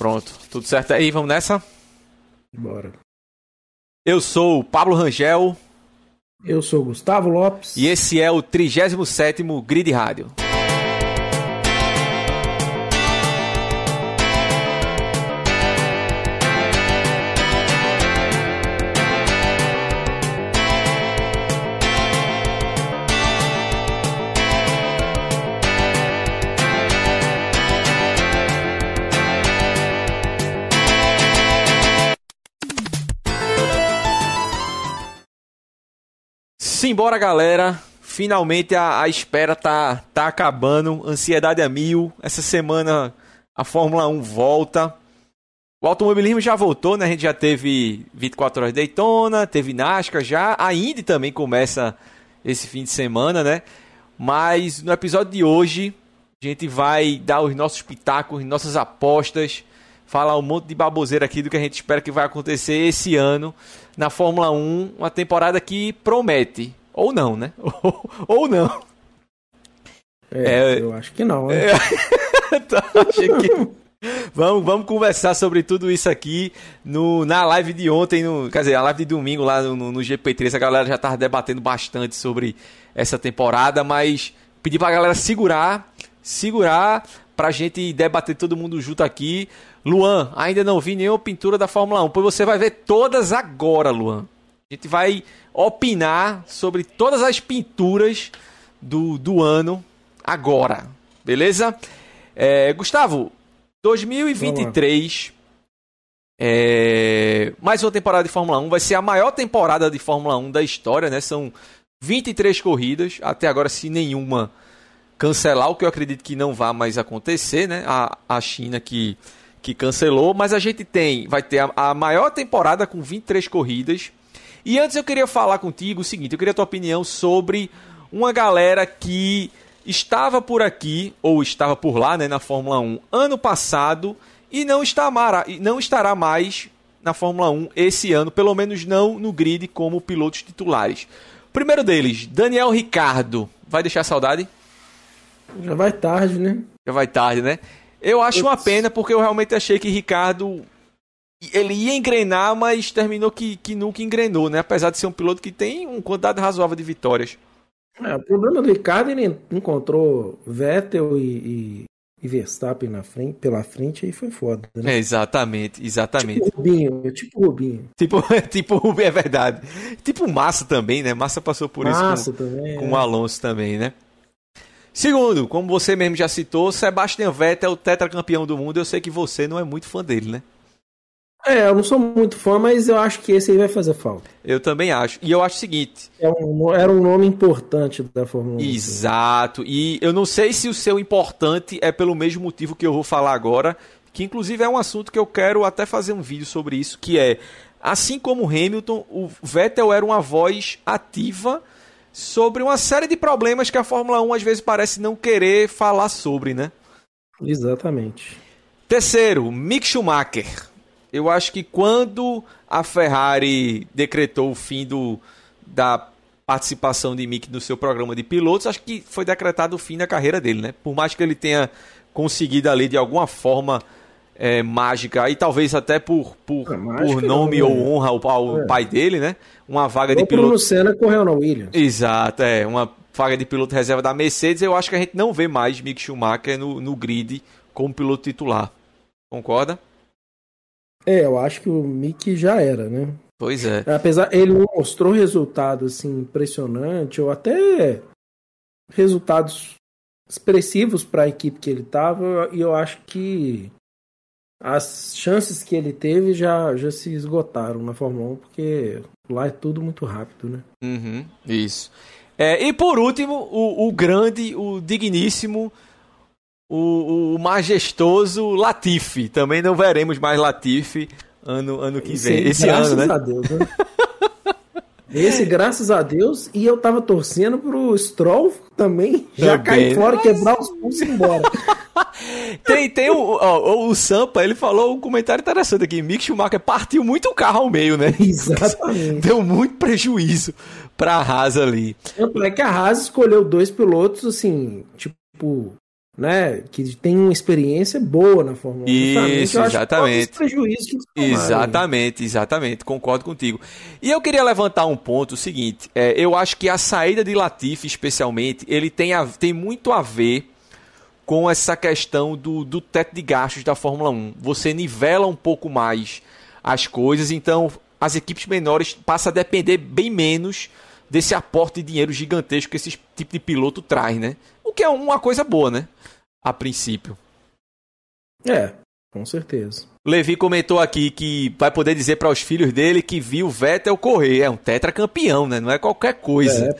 Pronto, tudo certo aí, vamos nessa? Bora. Eu sou o Pablo Rangel. Eu sou o Gustavo Lopes. E esse é o 37º Grid Rádio. Simbora, galera. Finalmente a, a, espera tá, tá acabando. Ansiedade a mil. Essa semana a Fórmula 1 volta. O automobilismo já voltou, né? A gente já teve 24 horas de Daytona, teve NASCAR já. A Indy também começa esse fim de semana, né? Mas no episódio de hoje, a gente vai dar os nossos pitacos, nossas apostas, falar um monte de baboseira aqui do que a gente espera que vai acontecer esse ano na Fórmula 1, uma temporada que promete. Ou não, né? Ou, ou não. É, é, eu acho que não, né? É... tá, que... vamos, vamos conversar sobre tudo isso aqui no, na live de ontem, no, quer dizer, a live de domingo lá no, no GP3. A galera já estava debatendo bastante sobre essa temporada, mas pedi pra galera segurar, segurar pra gente debater todo mundo junto aqui. Luan, ainda não vi nenhuma pintura da Fórmula 1, pois você vai ver todas agora, Luan. A gente vai opinar sobre todas as pinturas do, do ano agora, beleza? É, Gustavo, 2023 é, mais uma temporada de Fórmula 1 vai ser a maior temporada de Fórmula 1 da história, né? São 23 corridas, até agora se nenhuma cancelar, o que eu acredito que não vai mais acontecer, né? A, a China que que cancelou, mas a gente tem, vai ter a, a, maior temporada com 23 corridas. E antes eu queria falar contigo o seguinte, eu queria a tua opinião sobre uma galera que estava por aqui ou estava por lá, né, na Fórmula 1 ano passado e não está não estará mais na Fórmula 1 esse ano, pelo menos não no grid como pilotos titulares. primeiro deles, Daniel Ricardo, vai deixar saudade? Já vai tarde, né? Já vai tarde, né? Eu acho uma pena porque eu realmente achei que Ricardo ele ia engrenar, mas terminou que, que nunca engrenou, né? Apesar de ser um piloto que tem uma quantidade razoável de vitórias. É, o problema do Ricardo, ele encontrou Vettel e, e, e Verstappen na frente, pela frente e foi foda. Né? É, exatamente, exatamente. Tipo Rubinho, tipo Rubinho. Tipo, tipo Rubinho, é verdade. Tipo Massa também, né? Massa passou por Massa isso com, também, com é. o Alonso também, né? Segundo, como você mesmo já citou, Sebastian Vettel é o tetracampeão do mundo. Eu sei que você não é muito fã dele, né? É, eu não sou muito fã, mas eu acho que esse aí vai fazer falta. Eu também acho. E eu acho o seguinte: é um, era um nome importante da Fórmula 1. Exato. E eu não sei se o seu importante é pelo mesmo motivo que eu vou falar agora, que inclusive é um assunto que eu quero até fazer um vídeo sobre isso, que é assim como o Hamilton, o Vettel era uma voz ativa sobre uma série de problemas que a Fórmula 1 às vezes parece não querer falar sobre, né? Exatamente. Terceiro, Mick Schumacher. Eu acho que quando a Ferrari decretou o fim do, da participação de Mick no seu programa de pilotos, acho que foi decretado o fim da carreira dele, né? Por mais que ele tenha conseguido ali de alguma forma é, mágica, e talvez até por, por, é, por nome não, ou né? honra ao, ao é. pai dele, né? Uma vaga de piloto. O Senna correu na Williams. Exato, é. Uma vaga de piloto reserva da Mercedes. Eu acho que a gente não vê mais Mick Schumacher no, no grid como piloto titular. Concorda? É, eu acho que o Mick já era, né? Pois é. Apesar, ele não mostrou resultado assim impressionante ou até resultados expressivos para a equipe que ele estava e eu acho que as chances que ele teve já, já se esgotaram na Fórmula 1, porque lá é tudo muito rápido, né? Uhum, isso. É, e por último, o, o grande, o digníssimo, o, o, majestoso Latifi. Também não veremos mais Latifi ano, ano que vem. Esse, Esse ano, né? A Deus, né? Esse, graças a Deus, e eu tava torcendo pro Stroll também já cair fora, quebrar os pulsos e ir embora. tem tem o, ó, o Sampa, ele falou um comentário interessante aqui. Mick Schumacher partiu muito o carro ao meio, né? Exatamente. Deu muito prejuízo pra Haas ali. Tanto é que a Haas escolheu dois pilotos, assim, tipo, né, que tem uma experiência boa na Fórmula 1. Isso, eu exatamente. prejuízo que exatamente, exatamente, concordo contigo. E eu queria levantar um ponto, o seguinte, é, eu acho que a saída de Latifi, especialmente, ele tem, a, tem muito a ver com essa questão do, do teto de gastos da Fórmula 1. Você nivela um pouco mais as coisas, então as equipes menores passam a depender bem menos desse aporte de dinheiro gigantesco que esse tipo de piloto traz, né? O que é uma coisa boa, né? A princípio. É, com certeza. Levi comentou aqui que vai poder dizer para os filhos dele que viu o Vettel correr. É um tetracampeão, né? Não é qualquer coisa.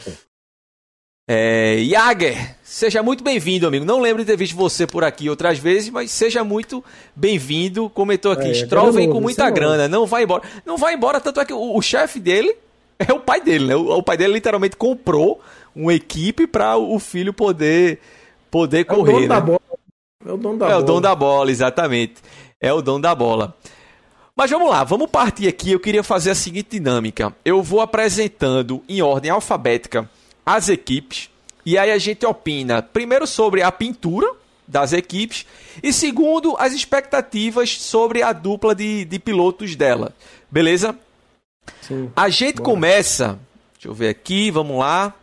É, é, Jager, seja muito bem-vindo, amigo. Não lembro de ter visto você por aqui outras vezes, mas seja muito bem-vindo. Comentou aqui, é, Stroll vem com muita grana, não vai embora. Não vai embora, tanto é que o, o chefe dele é o pai dele, né? O, o pai dele literalmente comprou uma equipe para o filho poder poder é correr. O dono né? da bola. É o dono da é bola. É o dono da bola, exatamente. É o dono da bola. Mas vamos lá, vamos partir aqui. Eu queria fazer a seguinte dinâmica. Eu vou apresentando em ordem alfabética as equipes e aí a gente opina primeiro sobre a pintura das equipes e segundo as expectativas sobre a dupla de, de pilotos dela. Beleza? Sim, a gente bora. começa, deixa eu ver aqui, vamos lá.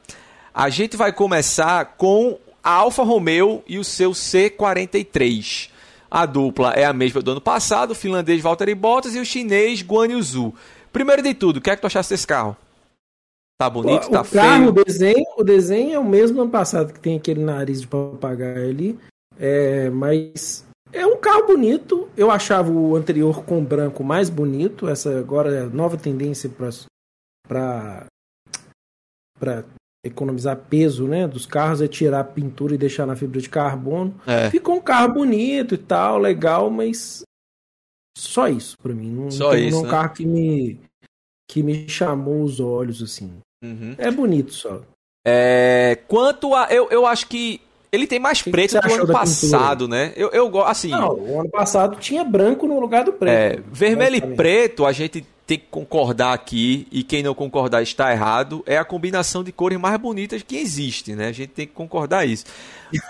A gente vai começar com a Alfa Romeo e o seu C43. A dupla é a mesma do ano passado, o finlandês Valtteri Bottas e o chinês Guan Yu Zhu. Primeiro de tudo, o que é que tu achaste desse carro? Tá bonito, o tá carro, feio? O desenho, o desenho é o mesmo do ano passado, que tem aquele nariz de papagaio ali. É, mas é um carro bonito. Eu achava o anterior com branco mais bonito. Essa agora é a nova tendência para para economizar peso né, dos carros é tirar a pintura e deixar na fibra de carbono. É. Ficou um carro bonito e tal, legal, mas só isso para mim. Não, só não isso, um né? carro que me, que me chamou os olhos assim. Uhum. É bonito só. É, quanto a. Eu, eu acho que ele tem mais que preto que, que o ano passado, né? Eu, eu gosto. Assim, Não, o ano passado tinha branco no lugar do preto. É, vermelho e preto, a gente tem que concordar aqui, e quem não concordar está errado, é a combinação de cores mais bonitas que existe, né? A gente tem que concordar isso.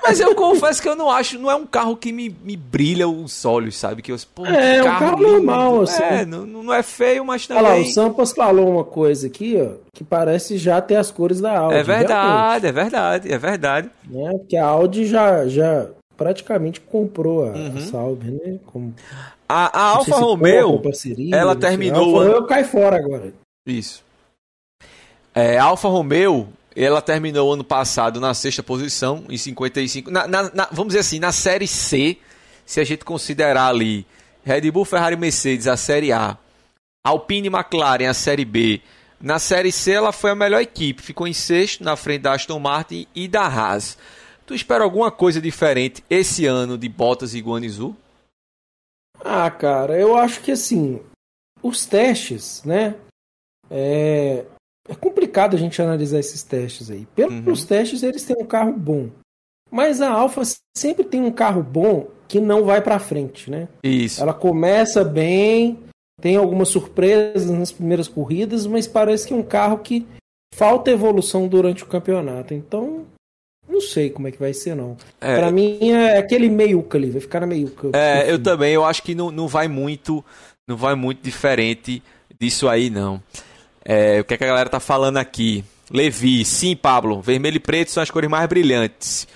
Mas eu confesso que eu não acho, não é um carro que me, me brilha os olhos, sabe? Que eu, pô, é, carro um carro lindo. normal, assim. É, não, não é feio, mas também... Olha lá, o Sampas falou uma coisa aqui, ó, que parece já ter as cores da Audi. É verdade, realmente. é verdade, é verdade. É, porque a Audi já, já praticamente comprou a, uhum. a Sauber, né? Como... A, a Alfa Romeo, parceria, ela terminou. A Alfa Romeo cai fora agora. Isso. É, a Alfa Romeo, ela terminou ano passado na sexta posição, em 55. Na, na, na, vamos dizer assim, na série C, se a gente considerar ali Red Bull, Ferrari Mercedes, a série A, Alpine McLaren, a série B. Na série C, ela foi a melhor equipe, ficou em sexto, na frente da Aston Martin e da Haas. Tu espera alguma coisa diferente esse ano de Bottas e Guanizu? Ah, cara, eu acho que assim, os testes, né? É, é complicado a gente analisar esses testes aí. Pelos uhum. testes, eles têm um carro bom. Mas a Alfa sempre tem um carro bom que não vai para frente, né? Isso. Ela começa bem, tem algumas surpresas nas primeiras corridas, mas parece que é um carro que falta evolução durante o campeonato. Então, não sei como é que vai ser, não. É, para mim é aquele meiuca ali, vai ficar na meiuca. É, eu também, eu acho que não, não vai muito, não vai muito diferente disso aí, não. É, o que, é que a galera tá falando aqui? Levi, sim, Pablo, vermelho e preto são as cores mais brilhantes.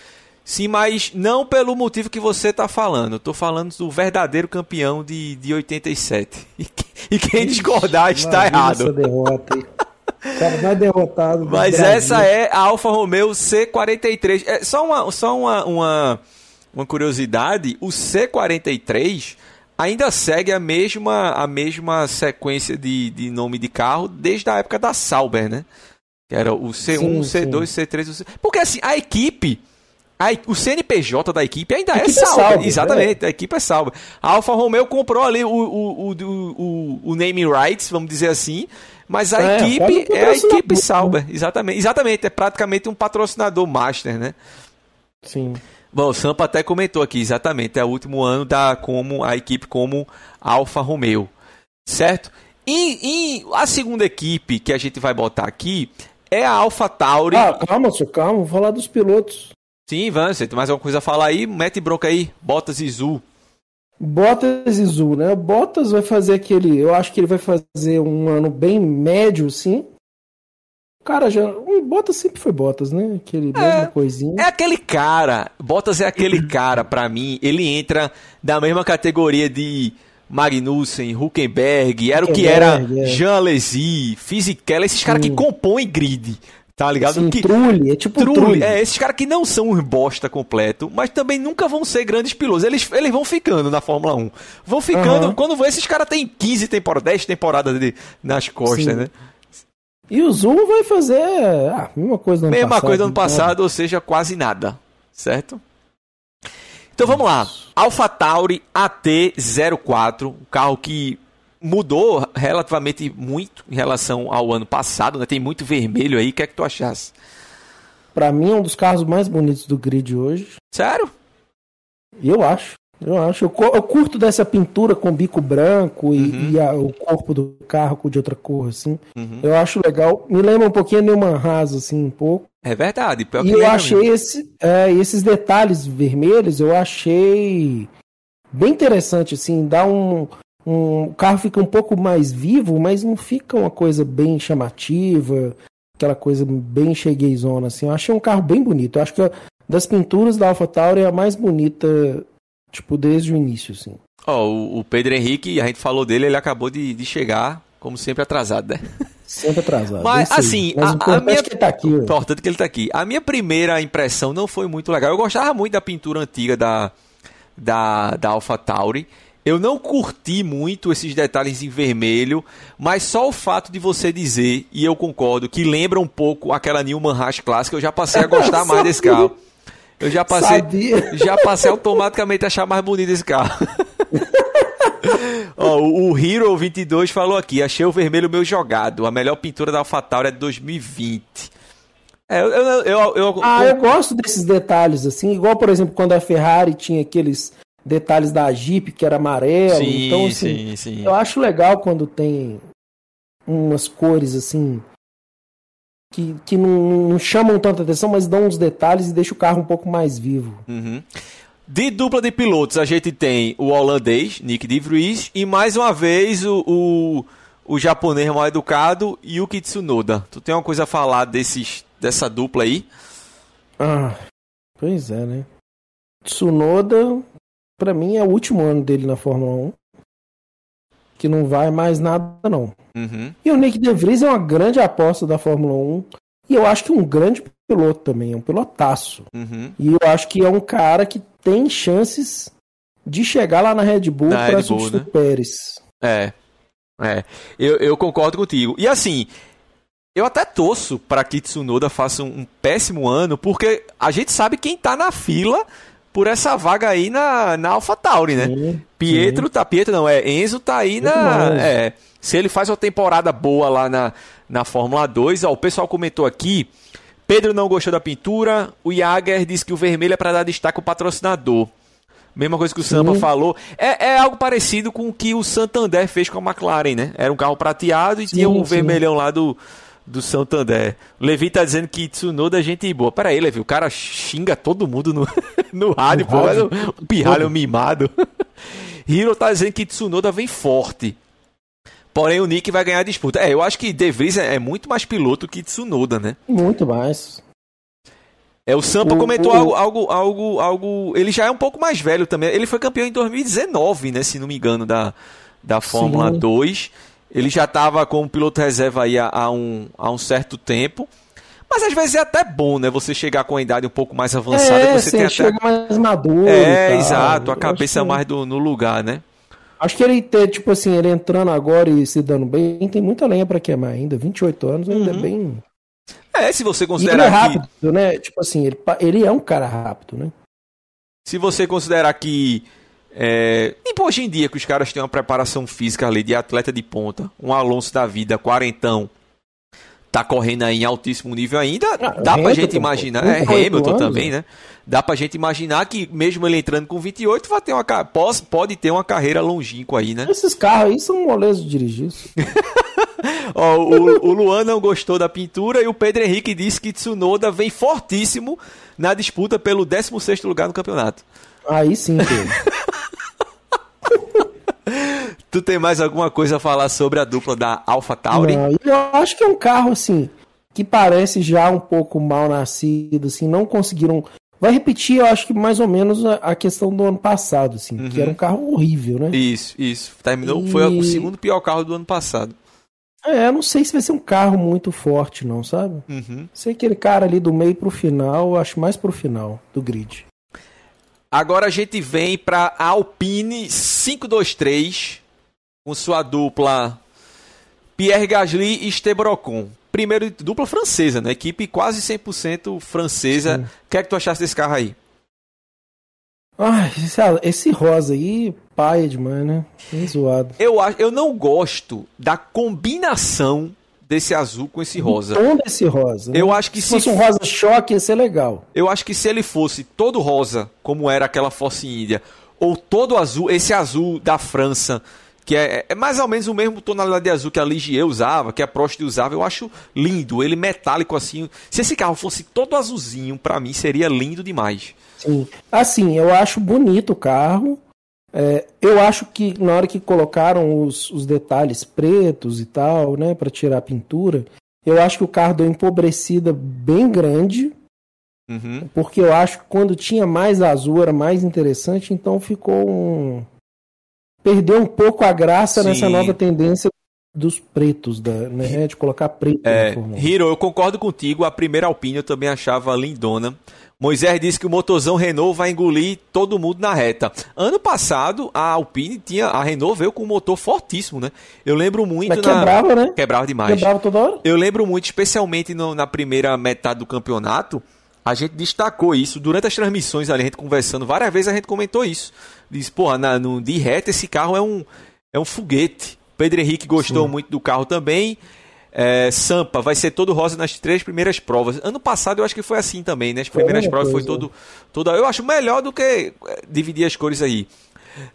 Sim, mas não pelo motivo que você tá falando. Eu tô falando do verdadeiro campeão de, de 87. E, e quem discordar está errado. Essa derrota cara mais derrotado. Mas Brasil. essa é a Alfa Romeo C43. É, só uma, só uma, uma, uma curiosidade: o C43 ainda segue a mesma, a mesma sequência de, de nome de carro desde a época da Sauber, né? Que era o C1, sim, C2, sim. C3, C... Porque assim, a equipe. A, o CNPJ da equipe ainda é, equipe é Sauber. É Sauber Exatamente, é. a equipe é Sauber. A Alfa Romeo comprou ali o, o, o, o, o name rights, vamos dizer assim, mas a é, equipe é a equipe Sauber, exatamente. Exatamente, é praticamente um patrocinador master, né? Sim. Bom, o Sampa até comentou aqui, exatamente, é o último ano da como a equipe como Alfa Romeo, certo? E, e, a segunda equipe que a gente vai botar aqui é a Alfa Tauri. Ah, calma, seu calma, vou falar dos pilotos. Sim, Ivan, você tem mais alguma coisa a falar aí? Mete bronca aí, Bottas e Zul. Bottas e Zul, né? Bottas vai fazer aquele. Eu acho que ele vai fazer um ano bem médio, sim. Cara, já. Um Bottas sempre foi Bottas, né? Aquele é, mesma coisinha. É aquele cara. Bottas é aquele cara, para mim. Ele entra da mesma categoria de Magnussen, Huckenberg. Era o que era é. Jean Alesi, Fisichella, esses caras que compõem grid. Tá ligado? Sim, que, trulli, é tipo trulli. trulli. É, esses caras que não são um bosta completo, mas também nunca vão ser grandes pilotos. Eles, eles vão ficando na Fórmula 1. Vão ficando. Uhum. Quando vão, esses caras têm 15 temporadas, 10 temporadas de, nas costas, Sim. né? E o Zoom vai fazer a ah, mesma coisa no ano mesma passado. Mesma coisa no ano passado, ou seja, quase nada. Certo? Então vamos lá. AlphaTauri AT04, um carro que mudou relativamente muito em relação ao ano passado, né? Tem muito vermelho aí. O que é que tu achasse? Para mim é um dos carros mais bonitos do grid hoje. Sério? Eu acho. Eu acho. Eu, eu curto dessa pintura com bico branco e, uhum. e a, o corpo do carro de outra cor, assim. Uhum. Eu acho legal. Me lembra um pouquinho a Neumann Haas, assim, um pouco. É verdade. e eu achei esse, é, esses detalhes vermelhos, eu achei bem interessante, assim. Dá um, um... O carro fica um pouco mais vivo, mas não fica uma coisa bem chamativa, aquela coisa bem chegueizona, assim. Eu achei um carro bem bonito. Eu acho que das pinturas da AlphaTauri é a mais bonita Tipo, desde o início, assim. Ó, oh, o Pedro Henrique, a gente falou dele, ele acabou de, de chegar, como sempre, atrasado, né? Sempre atrasado. Mas, assim, Mas a, a minha... É que ele tá aqui. Importante que ele tá aqui. A minha primeira impressão não foi muito legal. Eu gostava muito da pintura antiga da, da, da Alpha Tauri. Eu não curti muito esses detalhes em vermelho, mas só o fato de você dizer, e eu concordo, que lembra um pouco aquela Newman Haas clássica, eu já passei a gostar mais desse carro. Eu já passei, Sabia. já passei automaticamente a achar mais bonito esse carro. Ó, o Hero 22 falou aqui: achei o vermelho meu jogado. A melhor pintura da AlphaTauri é de 2020. É, eu, eu, eu, eu, ah, eu gosto desses detalhes, assim. Igual, por exemplo, quando a Ferrari tinha aqueles detalhes da Jeep que era amarelo. Sim, então, assim, sim, sim. eu acho legal quando tem umas cores assim que, que não, não, chamam tanta atenção, mas dão uns detalhes e deixam o carro um pouco mais vivo. Uhum. De dupla de pilotos, a gente tem o holandês, Nick de Vries, e mais uma vez o, o, o japonês mal educado, Yuki Tsunoda. Tu tem uma coisa a falar desses, dessa dupla aí? Ah, pois é, né? Tsunoda, para mim, é o último ano dele na Fórmula 1 que não vai mais nada, não. Uhum. E o Nick De Vries é uma grande aposta da Fórmula 1. E eu acho que um grande piloto também, é um pilotaço. Uhum. E eu acho que é um cara que tem chances de chegar lá na Red Bull para substituir né? Pérez. É. É. Eu, eu concordo contigo. E assim, eu até torço para que Tsunoda faça um, um, péssimo ano, porque a gente sabe quem tá na fila por essa vaga aí na, na AlphaTauri, né? Sim, Pietro sim. tá. Pietro não, é. Enzo tá aí na. É, se ele faz uma temporada boa lá na, na Fórmula 2, ó, o pessoal comentou aqui. Pedro não gostou da pintura. O Jager disse que o vermelho é para dar destaque ao patrocinador. Mesma coisa que o Sampa falou. É, é, algo parecido com o que o Santander fez com a McLaren, né? Era um carro prateado e sim, tinha um sim. vermelhão lá do, do Santander. O Levi tá dizendo que Tsunoda é gente boa. Pera aí, Levi, o cara xinga todo mundo no, no rádio, pô, é um pirralho mimado. Hiro tá dizendo que Tsunoda vem forte. Porém, o Nick vai ganhar a disputa. É, eu acho que De Vries é, é muito mais piloto que Tsunoda, né? Muito mais. É, o Sampa comentou. Algo, algo, algo, algo. Ele já é um pouco mais velho também. Ele foi campeão em 2019, né? Se não me engano, da, da Fórmula Sim. 2. Ele já estava como piloto reserva aí há, há, um, há um certo tempo. Mas às vezes é até bom, né? Você chegar com a idade um pouco mais avançada. É, você sim, tem chega até... mais maduro. É, exato. A cabeça que... mais do, no lugar, né? Acho que ele ter, tipo assim, ele entrando agora e se dando bem, tem muita lenha para queimar ainda. 28 anos ainda é uhum. é bem. É, se você considerar. ele é rápido, que... né? Tipo assim, ele, ele é um cara rápido, né? Se você considerar que é, e hoje em dia que os caras têm uma preparação física ali de atleta de ponta, um Alonso da vida, quarentão, tá correndo aí em altíssimo nível ainda, ah, dá Hamilton, pra gente imaginar, é Hamilton anos, também, né? Dá pra gente imaginar que mesmo ele entrando com 28, vai ter uma pode, pode ter uma carreira longínqua aí, né? Esses carros aí são moleza de dirigir. Ó, o, o Luan não gostou da pintura e o Pedro Henrique disse que Tsunoda vem fortíssimo na disputa pelo 16º lugar no campeonato. Aí sim, Pedro. tu tem mais alguma coisa a falar sobre a dupla da Alpha Tauri? Não, eu acho que é um carro assim que parece já um pouco mal nascido, assim, não conseguiram. Vai repetir, eu acho que mais ou menos a, questão do ano passado, assim, uhum. que era um carro horrível, né? Isso, isso. Terminou, e... foi o segundo pior carro do ano passado. É, não sei se vai ser um carro muito forte, não, sabe? Uhum. Sei aquele cara ali do meio pro final, acho mais pro final do grid. Agora a gente vem para Alpine 523 com sua dupla Pierre Gasly e Esteban Ocon. Primeiro dupla francesa, né? Equipe quase 100% francesa. O que é que tu achaste desse carro aí? Ai, esse rosa aí, pai demais, né? Bem zoado. Eu, eu não gosto da combinação desse azul com esse rosa. O tom desse rosa. Né? Eu acho que se, se fosse um rosa choque ia ser legal. Eu acho que se ele fosse todo rosa, como era aquela Force India, ou todo azul, esse azul da França, que é, é, mais ou menos o mesmo tonalidade de azul que a Ligier usava, que a Prost usava, eu acho lindo, ele metálico assim. Se esse carro fosse todo azulzinho, para mim seria lindo demais. Sim. Assim, eu acho bonito o carro. É, eu acho que na hora que colocaram os, os detalhes pretos e tal, né, para tirar a pintura, eu acho que o carro deu empobrecida bem grande. Uhum. Porque eu acho que quando tinha mais azul era mais interessante, então ficou um. Perdeu um pouco a graça Sim. nessa nova tendência dos pretos, da, né, de colocar preto. É, Hiro, eu concordo contigo. A primeira Alpine eu também achava lindona. Moisés disse que o motorzão Renault vai engolir todo mundo na reta. Ano passado, a Alpine tinha. A Renault veio com um motor fortíssimo, né? Eu lembro muito. Mas quebrava, na... né? Quebrava demais. Quebrava toda hora. Eu lembro muito, especialmente no, na primeira metade do campeonato. A gente destacou isso durante as transmissões ali, a gente conversando. Várias vezes a gente comentou isso. Diz, porra, na, no, de reta esse carro é um, é um foguete. Pedro Henrique gostou Sim. muito do carro também. É, Sampa vai ser todo rosa nas três primeiras provas. Ano passado eu acho que foi assim também, né? As primeiras provas foi todo, todo. Eu acho melhor do que é, dividir as cores aí.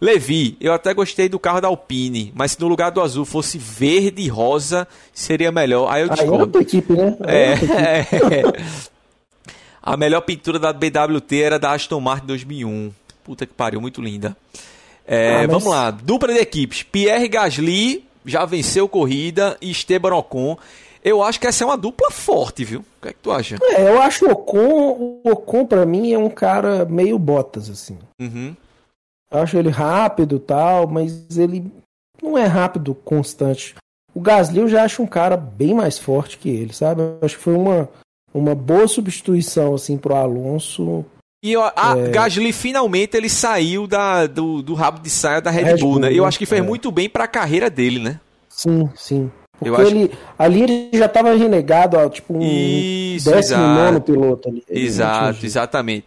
Levi, eu até gostei do carro da Alpine, mas se no lugar do azul fosse verde e rosa, seria melhor. Aí eu discordo. Aí é equipe, né? É, é, é. A melhor pintura da BWT era da Aston Martin 2001. Puta que pariu, muito linda. É, ah, mas... Vamos lá, dupla de equipes. Pierre Gasly já venceu corrida e Esteban Ocon. Eu acho que essa é uma dupla forte, viu? O que é que tu acha? É, eu acho o Ocon, o Ocon para mim é um cara meio botas, assim. Uhum. Eu acho ele rápido tal, mas ele não é rápido constante. O Gasly eu já acho um cara bem mais forte que ele, sabe? Eu acho que foi uma, uma boa substituição, assim, pro Alonso e a é... Gasly finalmente ele saiu da, do, do rabo de saia da Red, Red Bull, Bull, né? Eu acho que fez é. muito bem para a carreira dele, né? Sim, sim. Porque ele, ali ele já estava renegado, ó, tipo um Isso, décimo nono piloto ali. Exato, exatamente.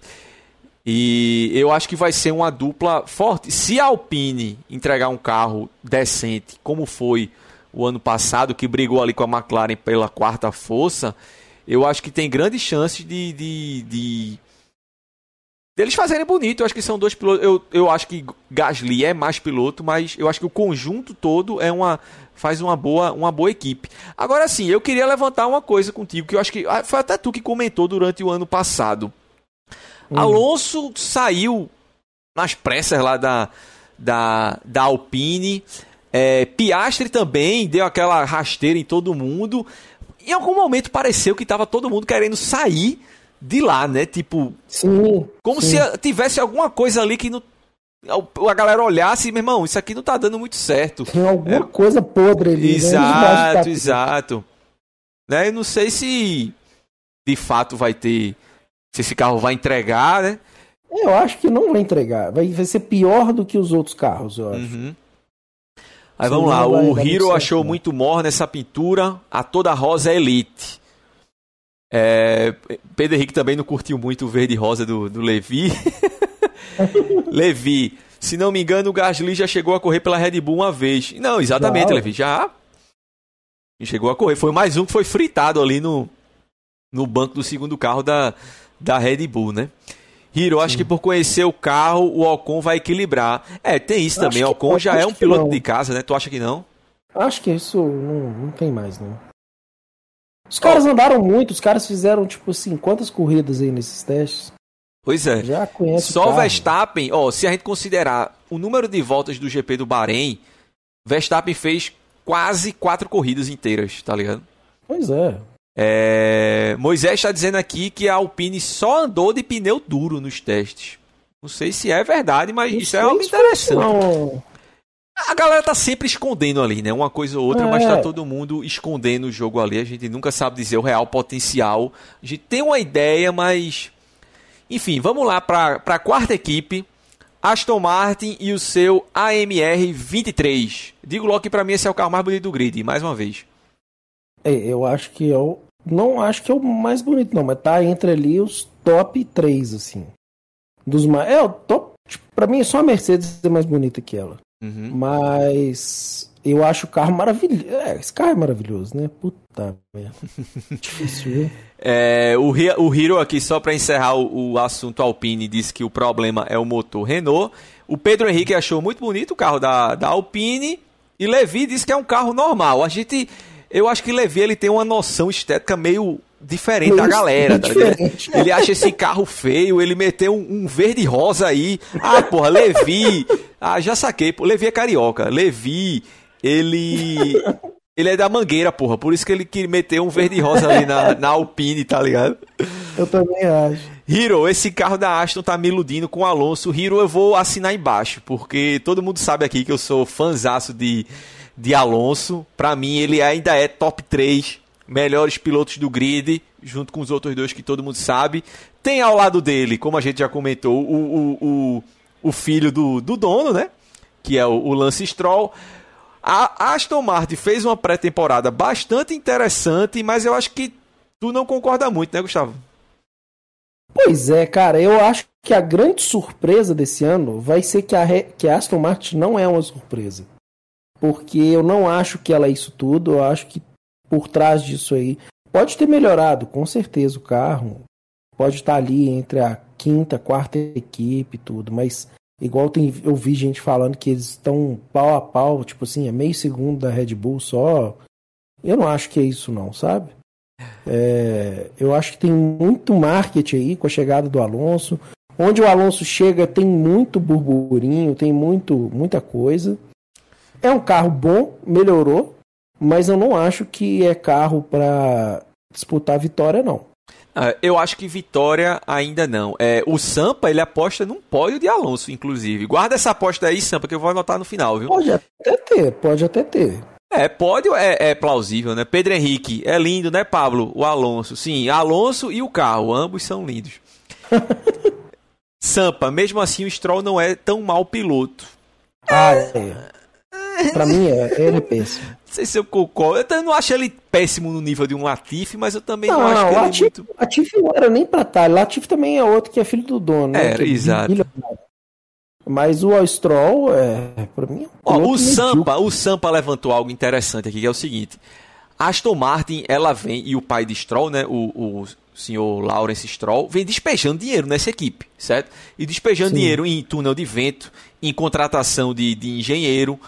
E eu acho que vai ser uma dupla forte. Se a Alpine entregar um carro decente, como foi o ano passado, que brigou ali com a McLaren pela quarta força, eu acho que tem grandes chances de, de, de deles fazerem bonito. Eu acho que são dois pilotos. Eu, eu acho que Gasly é mais piloto, mas eu acho que o conjunto todo é uma faz uma boa, uma boa equipe. Agora sim, eu queria levantar uma coisa contigo, que eu acho que ah, foi até tu que comentou durante o ano passado. Hum. Alonso saiu nas pressas lá da, da, da Alpine. É, Piastri também deu aquela rasteira em todo mundo. Em algum momento pareceu que estava todo mundo querendo sair de lá, né? Tipo, sim, como sim. se tivesse alguma coisa ali que não a galera olhasse, meu irmão, isso aqui não tá dando muito certo. Tem alguma é... coisa podre ali. Né? Exato, né? exato. Né? Eu não sei se de fato vai ter. Se esse carro vai entregar, né? Eu acho que não vai entregar. Vai, vai ser pior do que os outros carros, eu acho. Uhum. Aí vamos lá, o Hiro achou muito morna essa pintura, a toda rosa Elite. É, Pedro Henrique também não curtiu muito o verde rosa do, do Levi. Levi, se não me engano, o Gasly já chegou a correr pela Red Bull uma vez. Não, exatamente, Levi, já chegou a correr. Foi mais um que foi fritado ali no, no banco do segundo carro da, da Red Bull, né? Hiro, acho que por conhecer o carro, o Ocon vai equilibrar. É, tem isso também. O Ocon já é um piloto de casa, né? Tu acha que não? Acho que isso não, não tem mais, não. Os caras oh. andaram muito, os caras fizeram, tipo assim, quantas corridas aí nesses testes? Pois é. Já conhece Só o Verstappen, ó, se a gente considerar o número de voltas do GP do Bahrein, Verstappen fez quase quatro corridas inteiras, tá ligado? Pois é. é... Moisés está dizendo aqui que a Alpine só andou de pneu duro nos testes. Não sei se é verdade, mas isso é algo interessante. Não... A galera tá sempre escondendo ali, né? Uma coisa ou outra, é. mas tá todo mundo escondendo o jogo ali. A gente nunca sabe dizer o real potencial. A gente tem uma ideia, mas. Enfim, vamos lá para a quarta equipe. Aston Martin e o seu AMR 23. Digo logo que para mim esse é o carro mais bonito do grid, mais uma vez. É, eu acho que é o. Não acho que é o mais bonito, não, mas tá entre ali os top 3, assim. Dos mais. É, o top. Tipo, pra mim, só a Mercedes é mais bonita que ela. Uhum. Mas eu acho o carro maravilhoso. É, esse carro é maravilhoso, né? Puta merda. Difícil, viu? É, o, o Hiro aqui, só para encerrar o, o, assunto Alpine, disse que o problema é o motor Renault. O Pedro Henrique achou muito bonito o carro da, da Alpine. E Levi disse que é um carro normal. A gente. Eu acho que Levi ele tem uma noção estética meio diferente da galera, tá diferente. Ele acha esse carro feio, ele meteu um, um verde rosa aí. Ah, porra, Levi. Ah, já saquei. Levi é carioca. Levi, ele. Ele é da Mangueira, porra. Por isso que ele meter um verde rosa ali na, na Alpine, tá ligado? Eu também acho. Hiro, esse carro da Aston tá me iludindo com o Alonso. Hiro, eu vou assinar embaixo, porque todo mundo sabe aqui que eu sou fanzaço de, de Alonso. Pra mim, ele ainda é top 3 melhores pilotos do grid, junto com os outros dois que todo mundo sabe. Tem ao lado dele, como a gente já comentou, o, o, o, o filho do, do dono, né? Que é o, o Lance Stroll. A Aston Martin fez uma pré-temporada bastante interessante, mas eu acho que tu não concorda muito, né, Gustavo? Pois é, cara, eu acho que a grande surpresa desse ano vai ser que a, que a Aston Martin não é uma surpresa. Porque eu não acho que ela é isso tudo, eu acho que por trás disso aí. Pode ter melhorado, com certeza, o carro. Pode estar ali entre a quinta, quarta equipe e tudo, mas igual tem, eu vi gente falando que eles estão pau a pau, tipo assim, é meio segundo da Red Bull só. Eu não acho que é isso não, sabe? É, eu acho que tem muito marketing aí com a chegada do Alonso. Onde o Alonso chega tem muito burburinho, tem muito, muita coisa. É um carro bom, melhorou, mas eu não acho que é carro para disputar vitória, não. Uh, eu acho que vitória ainda não. É, o Sampa, ele aposta num pódio de Alonso, inclusive. Guarda essa aposta aí, Sampa, que eu vou anotar no final, viu? Pode até ter, pode até ter. É, pódio é, é plausível, né? Pedro Henrique, é lindo, né, Pablo? O Alonso. Sim, Alonso e o carro, ambos são lindos. Sampa, mesmo assim o Stroll não é tão mau piloto. Ah, é. Pra mim é, ele é péssimo. Não sei se eu concordo. Eu não acho ele péssimo no nível de um Latifi, mas eu também não, não acho que ele Latifi, é muito... Latifi não era nem pra estar. Latifi também é outro que é filho do dono. Né? Era, é exato. Mas o Stroll, é, pra mim... É Ó, o Sampa, o Sampa levantou algo interessante aqui, que é o seguinte. Aston Martin, ela vem, e o pai de Stroll, né, o, o senhor Lawrence Stroll, vem despejando dinheiro nessa equipe, certo? E despejando Sim. dinheiro em túnel de vento, em contratação de, de engenheiro,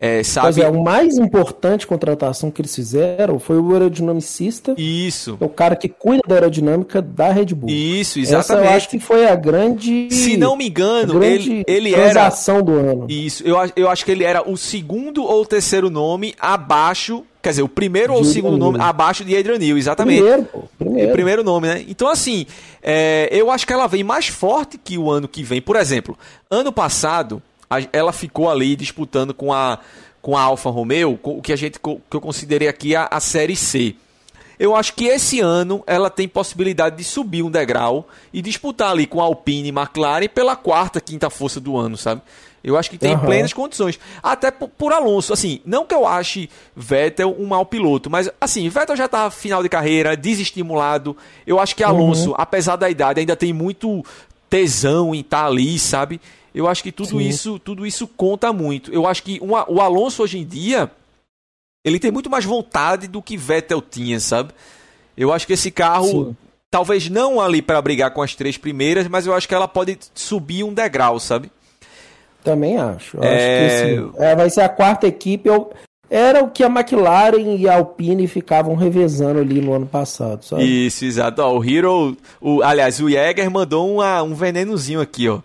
é, sabe? Pois é, a mais importante contratação que eles fizeram foi o aerodinamicista. Isso. É o cara que cuida da aerodinâmica da Red Bull. Isso, exatamente. Essa eu acho que foi a grande. Se não me engano, ele, ele era. do ano. Isso, eu, eu acho que ele era o segundo ou terceiro nome abaixo. Quer dizer, o primeiro ou o segundo nome abaixo de Adrian Neal, exatamente. Primeiro, pô, primeiro. O primeiro nome, né? Então, assim, é, eu acho que ela vem mais forte que o ano que vem. Por exemplo, ano passado, ela ficou ali disputando com a, com a Alfa Romeo, o que a gente que eu considerei aqui a, a série C. Eu acho que esse ano ela tem possibilidade de subir um degrau e disputar ali com a Alpine e McLaren pela quarta, quinta força do ano, sabe? Eu acho que tem uhum. plenas condições. Até por, por, Alonso, assim, não que eu ache Vettel um mau piloto, mas assim, Vettel já tá final de carreira, desestimulado. Eu acho que Alonso, uhum. apesar da idade, ainda tem muito tesão em estar tá ali, sabe? Eu acho que tudo isso, tudo isso conta muito. Eu acho que uma, o Alonso hoje em dia ele tem muito mais vontade do que Vettel tinha, sabe? Eu acho que esse carro Sim. talvez não ali para brigar com as três primeiras, mas eu acho que ela pode subir um degrau, sabe? Também acho. É... acho que, assim, é, vai ser a quarta equipe. Eu, era o que a McLaren e a Alpine ficavam revezando ali no ano passado, sabe? Isso, exato. Ó, o Hero, o, aliás, o Jäger mandou uma, um venenozinho aqui, ó.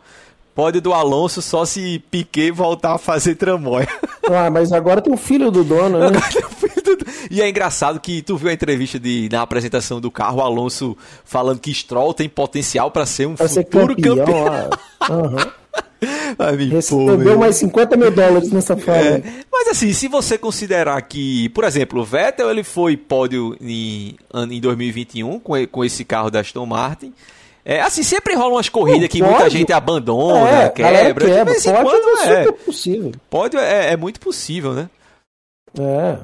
Pode do Alonso só se Piquet voltar a fazer tramóia. Ah, mas agora tem o filho do dono, né? E é engraçado que tu viu a entrevista de, na apresentação do carro, o Alonso falando que Stroll tem potencial para ser um pra futuro ser campeão. campeão. Ai, Recebeu mais 50 mil dólares nessa fala. É, mas assim, se você considerar que, por exemplo, o Vettel ele foi pódio em, em 2021 com, com esse carro da Aston Martin. É, assim, sempre rolam umas corridas que muita gente abandona, é, quebra. quebra. De vez em quando é. é possível. Pode é, é muito possível, né? É.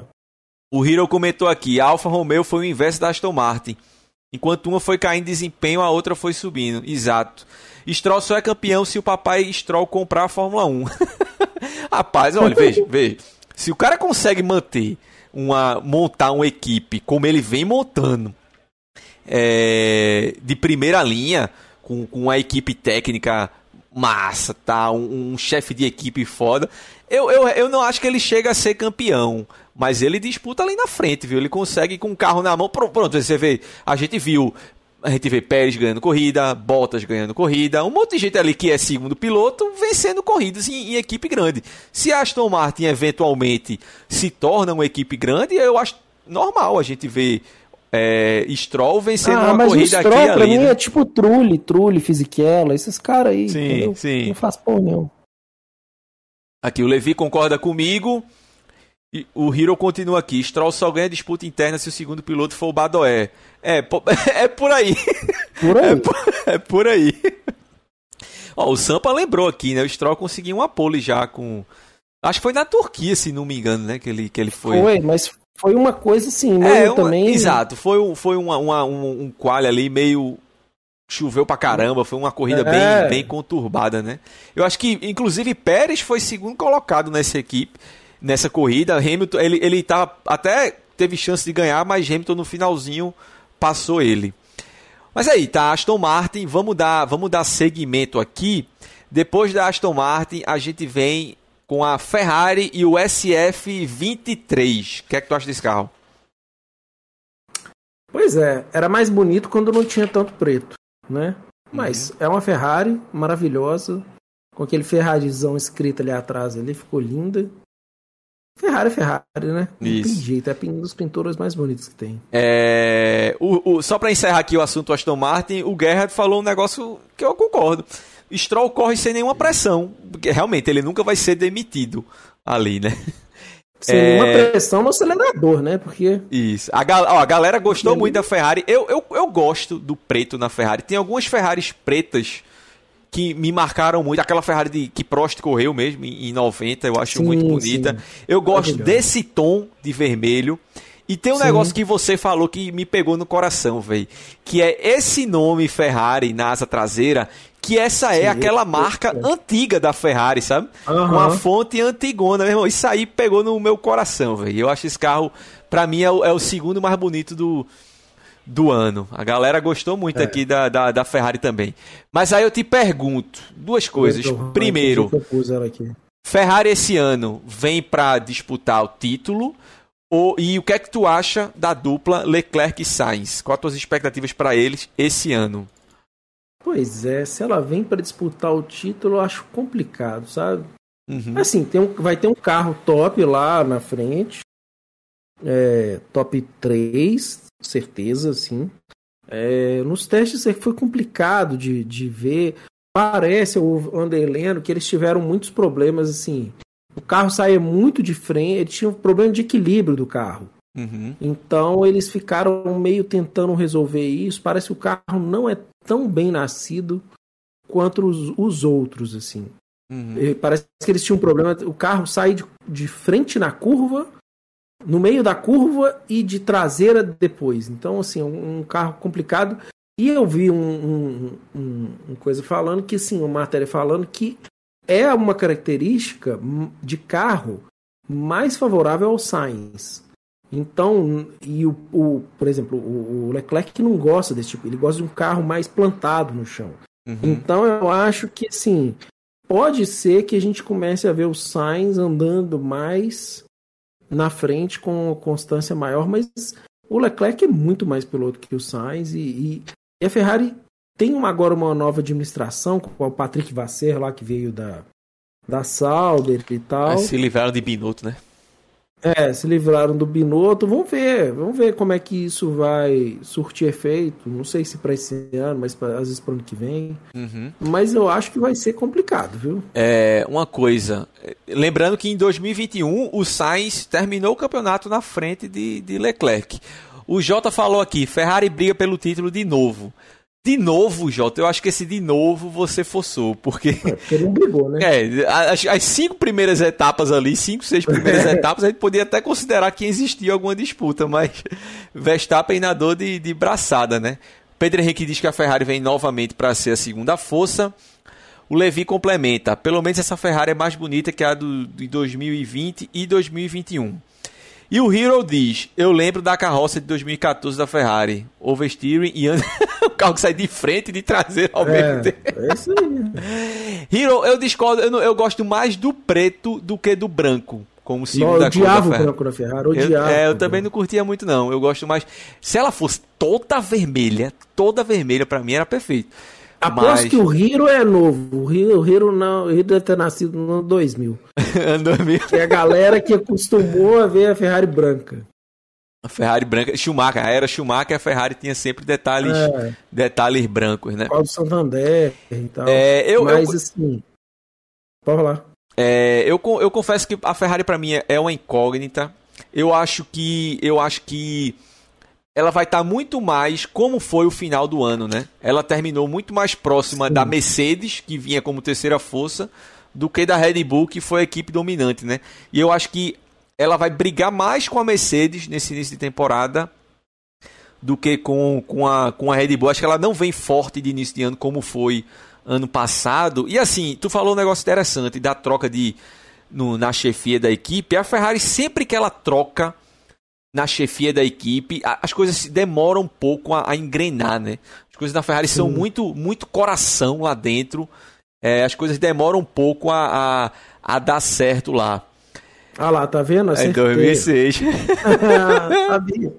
O Hiro comentou aqui: a Alfa Romeo foi o inverso da Aston Martin. Enquanto uma foi caindo em desempenho, a outra foi subindo. Exato. Stroll só é campeão se o papai Stroll comprar a Fórmula 1. Rapaz, olha, veja, veja. Se o cara consegue manter uma. montar uma equipe como ele vem montando é, de primeira linha, com, com uma equipe técnica massa, tá? Um, um chefe de equipe foda. Eu, eu, eu não acho que ele chega a ser campeão, mas ele disputa ali na frente, viu? Ele consegue com o carro na mão. Pronto, você vê, a gente viu a gente vê Pérez ganhando corrida, Bottas ganhando corrida, um monte de gente ali que é segundo piloto vencendo corridas em, em, equipe grande. Se a Aston Martin eventualmente se torna uma equipe grande, eu acho normal a gente ver é, Stroll vencendo ah, uma corrida Stroll, aqui pra ali. Mim né? é tipo Trulli, Trulli, Fisichella, esses caras aí. Sim, entendeu? sim. Não faz porra não. Aqui o Levi concorda comigo. E o Hiro continua aqui. Stroll só ganha disputa interna se o segundo piloto for o Badoé. É, é por aí. Por aí. É por, é por aí. Ó, o Sampa lembrou aqui, né? O Stroll conseguiu uma pole já com. Acho que foi na Turquia, se não me engano, né? Que ele, que ele foi. Foi, mas foi uma coisa assim, meio é, uma, também. Exato, foi, um, foi uma, uma, um, um quali ali meio. Choveu pra caramba, foi uma corrida é. bem, bem conturbada, né? Eu acho que, inclusive, Pérez foi segundo colocado nessa equipe nessa corrida. Hamilton, ele, ele tá, até teve chance de ganhar, mas Hamilton no finalzinho passou ele. Mas aí, tá, Aston Martin, vamos dar, vamos dar seguimento aqui. Depois da Aston Martin, a gente vem com a Ferrari e o SF23. O que é que tu acha desse carro? Pois é, era mais bonito quando não tinha tanto preto, né? Mas uhum. é uma Ferrari maravilhosa, com aquele Ferrarizão escrito ali atrás, ali ficou linda. Ferrari é Ferrari, né? Não Isso. tem jeito, é um dos pintores mais bonitos que tem. É... O, o, só para encerrar aqui o assunto Aston Martin, o Gerhard falou um negócio que eu concordo. Stroll corre sem nenhuma pressão, porque realmente ele nunca vai ser demitido ali, né? Sem é... nenhuma pressão no acelerador, né? Porque. Isso. A, gal... Ó, a galera gostou muito da Ferrari. Eu, eu, eu gosto do preto na Ferrari. Tem algumas Ferraris pretas que me marcaram muito. Aquela Ferrari de, que Prost correu mesmo em 90, eu acho sim, muito bonita. Sim. Eu gosto desse tom de vermelho. E tem um sim. negócio que você falou que me pegou no coração, velho. Que é esse nome Ferrari na asa traseira. Que essa é aquela marca é. antiga da Ferrari, sabe? Uhum. Com a fonte antigona, meu irmão. Isso aí pegou no meu coração, velho. Eu acho esse carro, pra mim, é o, é o segundo mais bonito do, do ano. A galera gostou muito é. aqui da, da, da, Ferrari também. Mas aí eu te pergunto duas coisas. Primeiro, Ferrari esse ano vem para disputar o título. Ou, e o que é que tu acha da dupla Leclerc e Sainz? Quais as tuas expectativas para eles esse ano? Pois é, se ela vem para disputar o título, eu acho complicado, sabe? Uhum. Assim, tem um, vai ter um carro top lá na frente. É, top 3, certeza, sim. É, nos testes é foi complicado de, de ver. Parece, o Anderleno, que eles tiveram muitos problemas, assim. O carro saía muito de frente, ele tinha um problema de equilíbrio do carro. Uhum. Então eles ficaram meio tentando resolver isso. Parece que o carro não é tão bem nascido quanto os, os outros, assim. Uhum. Parece que eles tinham um problema. O carro sai de, de frente na curva no meio da curva e de traseira depois. Então, assim, um, um carro complicado. E eu vi um, um, um, coisa falando que, sim, uma matéria falando que é uma característica de carro mais favorável ao Sainz. Então, e o, o por exemplo, o, o, Leclerc não gosta desse tipo, ele gosta de um carro mais plantado no chão. Uhum. Então, eu acho que, assim, pode ser que a gente comece a ver o Sainz andando mais na frente com constância maior, mas o Leclerc é muito mais piloto que o Sainz e, e, e a Ferrari tem uma, agora uma nova administração com o Patrick Vasser lá que veio da, da Sauber e tal. se livraram de Binotto, né? É, se livraram do Binotto. Vamos ver, vamos ver como é que isso vai surtir efeito. Não sei se para esse ano, mas pra, às vezes para o ano que vem. Uhum. Mas eu acho que vai ser complicado, viu? É, uma coisa. Lembrando que em 2021 o Sainz terminou o campeonato na frente de, de Leclerc. O Jota falou aqui: Ferrari briga pelo título de novo. De novo, Jota, eu acho que esse de novo você forçou, porque. É, porque não brigou, né? É, as, as, cinco primeiras etapas ali, cinco, seis primeiras etapas, a gente podia até considerar que existia alguma disputa, mas Verstappen nadou de, de braçada, né? Pedro Henrique diz que a Ferrari vem novamente para ser a segunda força. O Levi complementa: pelo menos essa Ferrari é mais bonita que a do, de 2020 e 2021. E o Hero diz: Eu lembro da carroça de 2014 da Ferrari. Oversteering e o carro que sai de frente e de traseiro ao é, mesmo tempo. É isso aí. Hero, eu discordo, eu, eu, gosto mais do preto do que do branco. Como segunda não, eu odiava o branco da Ferrari, odiava. Eu, é, eu também não curtia muito, não. Eu gosto mais. Se ela fosse toda vermelha, toda vermelha, para mim era perfeito. Aposto Mas... que o Hiro é novo. O Hiro, o Hiro não, o Hiro deve ter nascido no ano 2000. ano 2000. Que é a galera que acostumou a ver a Ferrari branca. A Ferrari branca, Schumacher, a era Schumacher, a Ferrari tinha sempre detalhes, é. detalhes brancos, né? Paulo Santander e tal. É, eu, Mas eu, assim, pode falar. É, eu, eu confesso que a Ferrari para mim é uma incógnita. Eu acho que eu acho que ela vai estar tá muito mais como foi o final do ano, né? Ela terminou muito mais próxima Sim. da Mercedes, que vinha como terceira força, do que da Red Bull, que foi a equipe dominante, né? E eu acho que ela vai brigar mais com a Mercedes nesse início de temporada do que com, com, a, com a Red Bull. Acho que ela não vem forte de início de ano como foi ano passado. E assim, tu falou um negócio interessante da troca de no, na chefia da equipe. A Ferrari, sempre que ela troca na chefia da equipe, as coisas demoram um pouco a, a engrenar, né? As coisas da Ferrari Sim. são muito, muito coração lá dentro. É, as coisas demoram um pouco a, a, a, dar certo lá. Ah lá, tá vendo? É 2006. Sabia.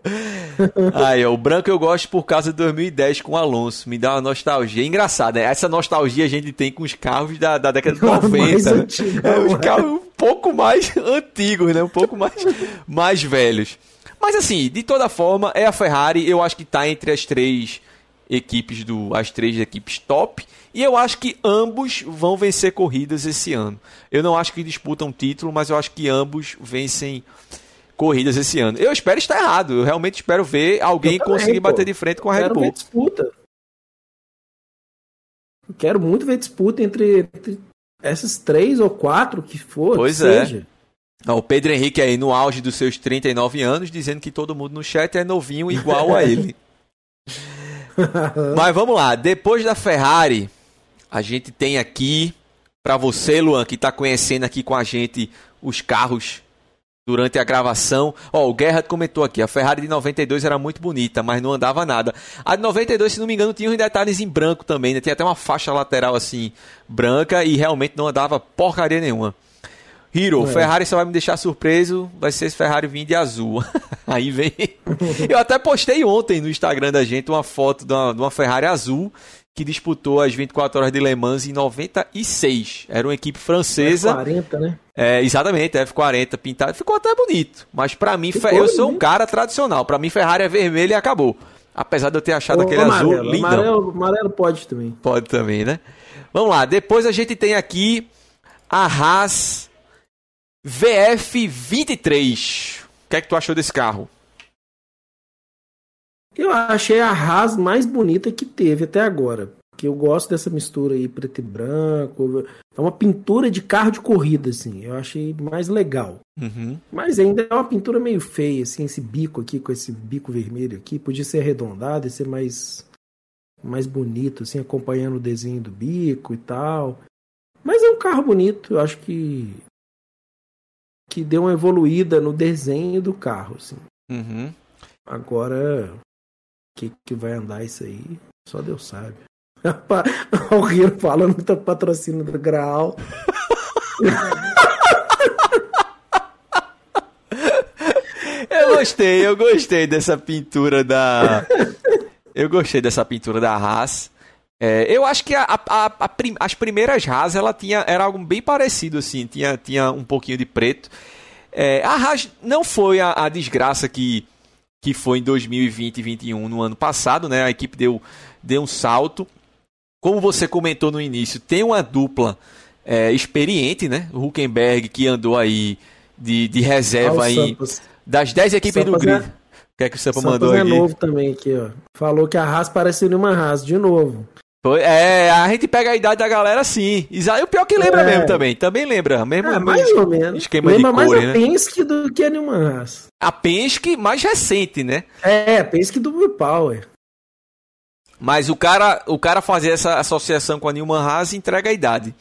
Aí, ó, o branco eu gosto por causa de 2010 com o Alonso. Me dá uma nostalgia. Engraçado, né? Essa nostalgia a gente tem com os carros da, da década de 90. Né? é, os carros um pouco mais antigos, né? Um pouco mais, mais velhos. Mas assim, de toda forma, é a Ferrari, eu acho que está entre as três equipes do as três equipes top e eu acho que ambos vão vencer corridas esse ano. Eu não acho que disputam título, mas eu acho que ambos vencem corridas esse ano. Eu espero estar errado, eu realmente espero ver alguém também, conseguir pô. bater de frente com a Red Bull. Ver disputa. Eu quero muito ver disputa entre, entre essas três ou quatro que for. Pois que é. Seja. O Pedro Henrique aí no auge dos seus 39 anos, dizendo que todo mundo no chat é novinho igual a ele. Mas vamos lá, depois da Ferrari, a gente tem aqui para você, Luan, que está conhecendo aqui com a gente os carros durante a gravação. Ó, o Guerra comentou aqui, a Ferrari de 92 era muito bonita, mas não andava nada. A de 92, se não me engano, tinha uns detalhes em branco também, né? Tinha até uma faixa lateral assim branca e realmente não andava porcaria nenhuma. Hiro, é. Ferrari só vai me deixar surpreso, vai ser esse Ferrari vir de azul. Aí vem. Eu até postei ontem no Instagram da gente uma foto de uma, de uma Ferrari azul que disputou as 24 horas de Le Mans em 96. Era uma equipe francesa. F40, né? É, exatamente, F40 pintado. Ficou até bonito. Mas para mim, Ficou eu sou um cara tradicional. Para mim, Ferrari é vermelho e acabou. Apesar de eu ter achado aquele amarelo, azul lindo. Amarelo, amarelo pode também. Pode também, né? Vamos lá. Depois a gente tem aqui a Haas VF23. O que é que tu achou desse carro? Eu achei a Haas mais bonita que teve até agora. Porque eu gosto dessa mistura aí, preto e branco. É uma pintura de carro de corrida, assim. Eu achei mais legal. Uhum. Mas ainda é uma pintura meio feia, assim, esse bico aqui, com esse bico vermelho aqui. Podia ser arredondado e ser mais, mais bonito, assim, acompanhando o desenho do bico e tal. Mas é um carro bonito. Eu acho que que deu uma evoluída no desenho do carro, assim. Uhum. Agora, o que, que vai andar isso aí? Só Deus sabe. o Rio falando que tá patrocínio do Graal. gostei, eu gostei dessa pintura da. Eu gostei dessa pintura da Haas. É, eu acho que a, a, a, as primeiras Haas ela tinha, era algo bem parecido, assim, tinha, tinha um pouquinho de preto. É, a Haas não foi a, desgraça que, que foi em 2020 e 2021 no ano passado, né? A equipe deu, deu um salto. Como você comentou no início, tem uma dupla é, experiente, né? O Huckenberg que andou aí de, de reserva aí das 10 equipes do grid. É... O que é que o Sampa mandou é aqui? novo também aqui, ó. Falou que a Haas parece uma Haas, de novo. É, a gente pega a idade da galera sim. E o pior que lembra é. mesmo também. Também lembra. Mesmo, é, mais ou menos. Esquema lembra de mais cores, a né? Penske do que a Newman Haas. A Penske mais recente, né? É, a Penske do Will Power. Mas o cara, o cara fazer essa associação com a Newman Haas entrega a idade.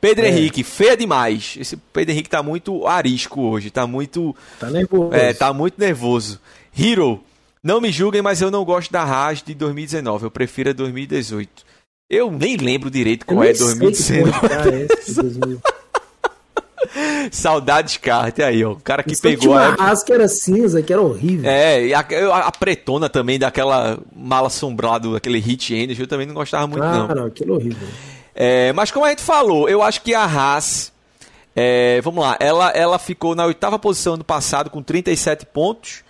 Pedro é. Henrique, feia demais. Esse Pedro Henrique tá muito arisco hoje, tá muito. Tá nervoso. É, tá muito nervoso. Hero, não me julguem, mas eu não gosto da Haas de 2019. Eu prefiro a 2018. Eu nem lembro direito qual é 2019. Saudades kart aí, ó. O cara que Isso pegou a. Haas que era cinza, que era horrível. É, e a, a, pretona também, daquela mala assombrada, daquele Hit Energy, eu também não gostava muito, ah, não. não, aquilo é horrível. É, mas como a gente falou, eu acho que a Haas. É, vamos lá, ela, ela ficou na oitava posição do passado com 37 pontos.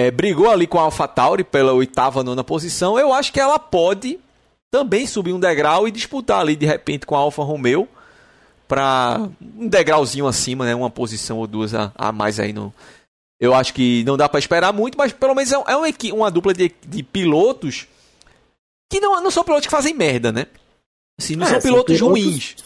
É, brigou ali com a AlphaTauri pela oitava, nona posição. Eu acho que ela pode também subir um degrau e disputar ali de repente com a Alfa Romeo para um degrauzinho acima, né? Uma posição ou duas a, a mais aí no. Eu acho que não dá para esperar muito, mas pelo menos é, é uma, uma dupla de, de pilotos que não, não são pilotos que fazem merda, né? Assim, não é, são, pilotos são pilotos ruins.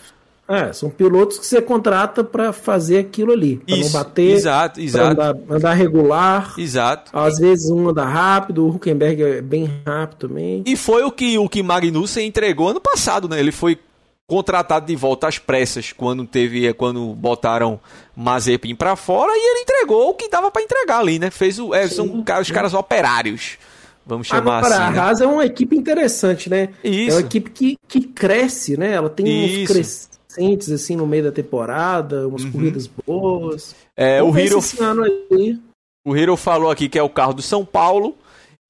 É, são pilotos que você contrata para fazer aquilo ali. Pra Isso, não bater. Exato, exato. Andar, andar, regular. Exato. Às vezes um anda rápido, o Huckenberg é bem rápido também. E foi o que o que Magnussen entregou ano passado, né? Ele foi contratado de volta às pressas quando teve quando botaram Mazepin para fora e ele entregou o que dava para entregar ali, né? Fez o é, são os caras operários. Vamos chamar Agora, assim. A né? Haas é uma equipe interessante, né? Isso. É uma equipe que, que cresce, né? Ela tem Isso. uns crescentes assim no meio da temporada, umas uhum. corridas boas. É, o Hiro, o Hiro falou aqui que é o carro do São Paulo.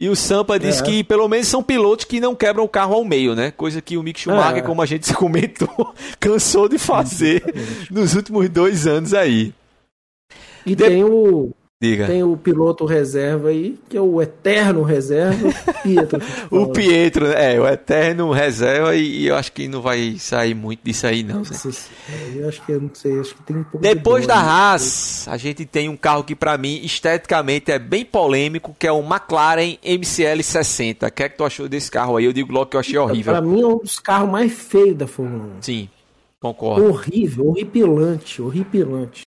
E o Sampa disse é. que pelo menos são pilotos que não quebram o carro ao meio, né? Coisa que o Mick Schumacher, é. como a gente comentou, cansou de fazer nos últimos dois anos aí. E de... tem o Diga. Tem o piloto reserva aí, que é o eterno reserva, Pietro. o Pietro, é, o eterno reserva, e, eu acho que não vai sair muito disso aí, não. Nossa, né? Eu acho que eu não sei, acho que tem um pouco Depois de da Haas, a gente tem um carro que para mim, esteticamente, é bem polêmico, que é o McLaren MCL60. O que é que tu achou desse carro aí? Eu digo logo que eu achei horrível. Para mim é um dos carros mais feios da Fórmula 1. Sim, concordo. Horrível, horripilante, horripilante.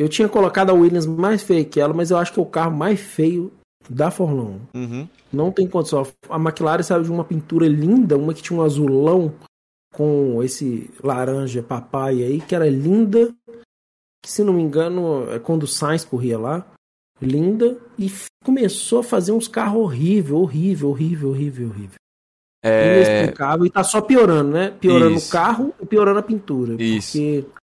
Eu tinha colocado a Williams mais feia que ela, mas eu acho que é o carro mais feio da Fórmula 1. Uhum. Não tem condição. A McLaren saiu de uma pintura linda, uma que tinha um azulão com esse laranja papai aí, que era linda. Que se não me engano, é quando o Sainz corria lá. Linda. E começou a fazer uns carros horrível, horrível, horrível, horrível, horrível. É... Inexplicável. E tá só piorando, né? Piorando Isso. o carro e piorando a pintura. Isso. Porque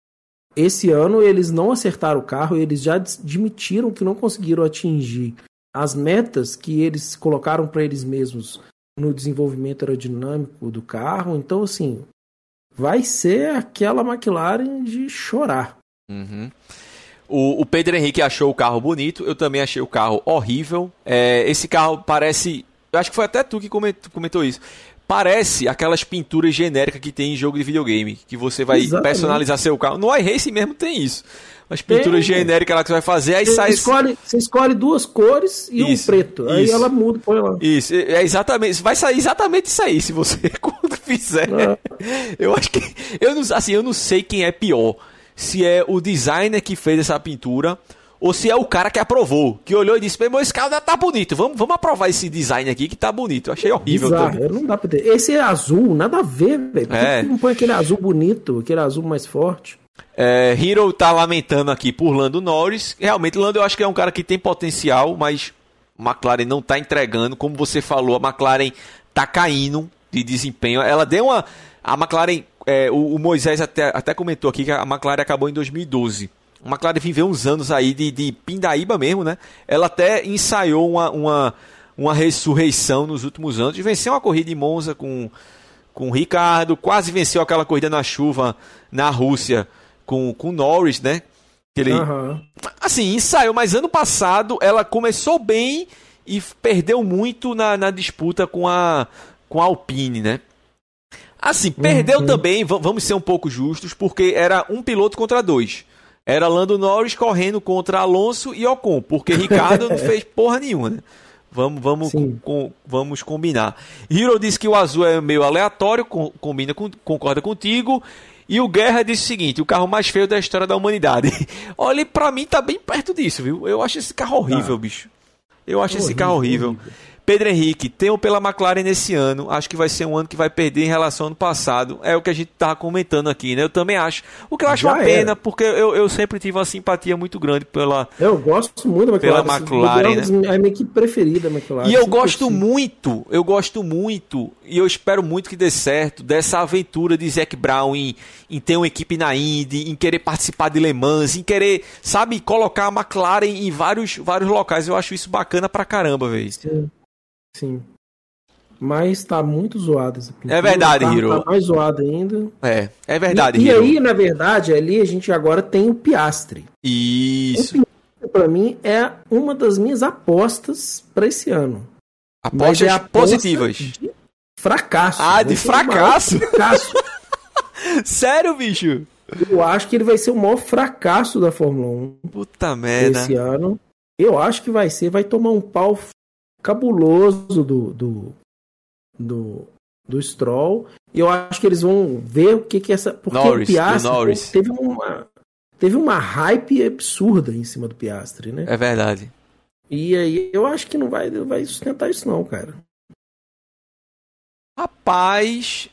esse ano eles não acertaram o carro, eles já admitiram que não conseguiram atingir as metas que eles colocaram para eles mesmos no desenvolvimento aerodinâmico do carro. Então, assim, vai ser aquela McLaren de chorar. Uhum. O, o, Pedro Henrique achou o carro bonito, eu também achei o carro horrível. É, esse carro parece. Eu acho que foi até tu que comentou, comentou isso parece aquelas pinturas genéricas que tem em jogo de videogame, que você vai Exatamente. personalizar seu carro. No iRace mesmo tem isso. As pinturas tem, genéricas lá que você vai fazer, aí você sai. Escolhe, você escolhe duas cores e isso, um preto. Aí ela muda, põe lá. Isso, é exatamente. Vai sair exatamente isso aí, se você quando fizer. Ah. Eu acho que. Eu não, assim, eu não sei quem é pior. Se é o designer que fez essa pintura ou se é o cara que aprovou, que olhou e disse: Meu, esse carro tá bonito, vamos, vamos aprovar esse design aqui que tá bonito. Eu achei horrível também. Não dá pra ter. Esse é azul, nada a ver, velho. Por é. não põe aquele azul bonito, aquele azul mais forte? É, Hero tá lamentando aqui por Lando Norris. Realmente, Lando eu acho que é um cara que tem potencial, mas McLaren não tá entregando. Como você falou, a McLaren tá caindo de desempenho. Ela deu uma. A McLaren, é, o, o, Moisés até, até comentou aqui que a McLaren acabou em 2012 A McLaren viveu uns anos aí de, de pindaíba mesmo, né? Ela até ensaiou uma, uma, uma ressurreição nos últimos anos. Venceu uma corrida em Monza com, com o Ricardo, quase venceu aquela corrida na chuva na Rússia com o Norris, né? Ele, uhum. Assim, ensaiou, mas ano passado ela começou bem e perdeu muito na, na disputa com a, com a Alpine, né? Assim, perdeu uhum. também, vamos ser um pouco justos, porque era um piloto contra dois. Era Lando Norris correndo contra Alonso e Ocon, porque Ricardo não fez porra nenhuma, né? Vamos, vamos, com, vamos combinar. Hiro disse que o azul é meio aleatório, com, combina com, concorda contigo. E o Guerra disse o seguinte: o carro mais feio da história da humanidade. Olha, pra mim tá bem perto disso, viu? Eu acho esse carro horrível, ah. bicho. Eu acho horrível, esse carro horrível. horrível. Pedro Henrique, tenho pela McLaren nesse ano. Acho que vai ser um ano que vai perder em relação ao ano passado. É o que a gente tava comentando aqui, né? Eu também acho. O que eu acho Já uma era. pena, porque eu, eu sempre tive uma simpatia muito grande pela. Eu gosto muito da McLaren. Pela McLaren, né? É a minha equipe preferida, McLaren. E eu gosto muito, eu gosto muito, e eu espero muito que dê certo, dessa aventura de Zac Brown em, em ter uma equipe na Indy, em querer participar de Le Mans, em querer, sabe, colocar a McLaren em vários, vários locais. Eu acho isso bacana pra caramba, velho. Sim. Mas tá muito zoado essa pintura. É verdade, Hiro. Tá mais zoado ainda. É, é verdade, E, e aí, na verdade, ali a gente agora tem o Piastre. Isso. O para mim é uma das minhas apostas para esse ano. Apostas é positivas. De fracasso. Ah, de fracasso? fracasso. Sério, bicho? Eu acho que ele vai ser o maior fracasso da Fórmula 1. Puta merda. Esse ano. Eu acho que vai ser, vai tomar um pau cabuloso do, do, do, do Stroll. E eu acho que eles vão ver o que que essa. Porque Norris, o Piastri teve uma, teve uma hype absurda em cima do Piastri, né? É verdade. E aí eu acho que não vai, não vai sustentar isso, não, cara. Rapaz,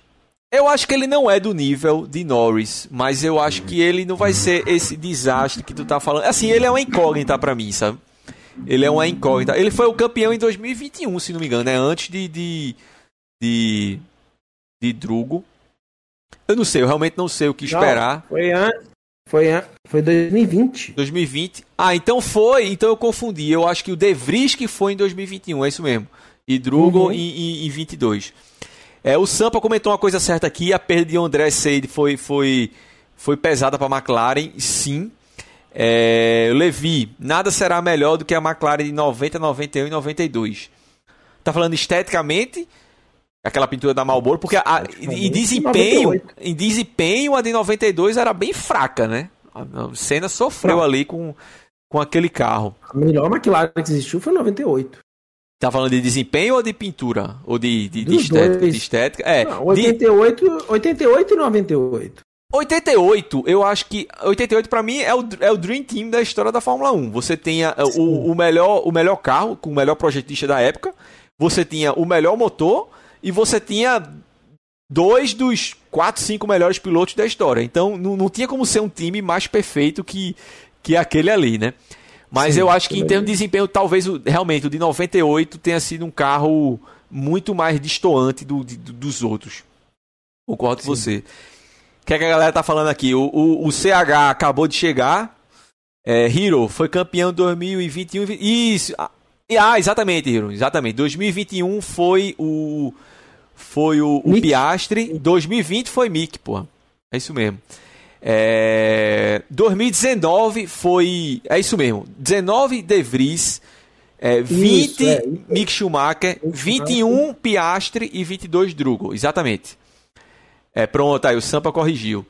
eu acho que ele não é do nível de Norris, mas eu acho que ele não vai ser esse desastre que tu tá falando. Assim, ele é uma incógnita para mim, sabe? Ele é uma incógnita. Ele foi o campeão em 2021, se não me engano, né? Antes de, de, de, de Drugo. Eu não sei, eu realmente não sei o que esperar. Não, foi antes. Foi, foi 2020. 2020. Ah, então foi. Então eu confundi. Eu acho que o De Vries que foi em 2021, é isso mesmo. E Drugo uhum. em, em, em 22. É, o Sampa comentou uma coisa certa aqui. A perda de André Seid foi, foi, foi pesada para a McLaren. Sim. É, Levi, nada será melhor do que a McLaren de 90, 91 e 92. Tá falando esteticamente, aquela pintura da Marlboro, porque a, em desempenho, em desempenho a de 92 era bem fraca, né? A Senna sofreu Não. ali com, com aquele carro. A melhor McLaren que existiu foi 98. Tá falando de desempenho ou de pintura? Ou de, de, de estética? De estética? É, Não, 88, de... 88 e 98. 88, eu acho que 88 para mim é o, é o Dream Team da história da Fórmula 1. Você tinha o, o, melhor, o melhor carro, com o melhor projetista da época, você tinha o melhor motor e você tinha dois dos quatro, cinco melhores pilotos da história. Então não, não tinha como ser um time mais perfeito que, que aquele ali, né? Mas Sim, eu acho que em termos de desempenho, talvez realmente o de 98 tenha sido um carro muito mais distoante do, do dos outros. Concordo com você. O que, é que a galera tá falando aqui? O, o, o CH acabou de chegar. É, Hero foi campeão 2021. Isso. Ah, ah, exatamente, Hero. Exatamente. 2021 foi o. Foi o, o Piastre. 2020 foi Mick, pô. É isso mesmo. É, 2019 foi. É isso mesmo. 19 De Vries. É, 20 isso, é. Mick Schumacher. 21 Piastre e 22 Drugo. Exatamente. É, pronto, aí o Sampa corrigiu.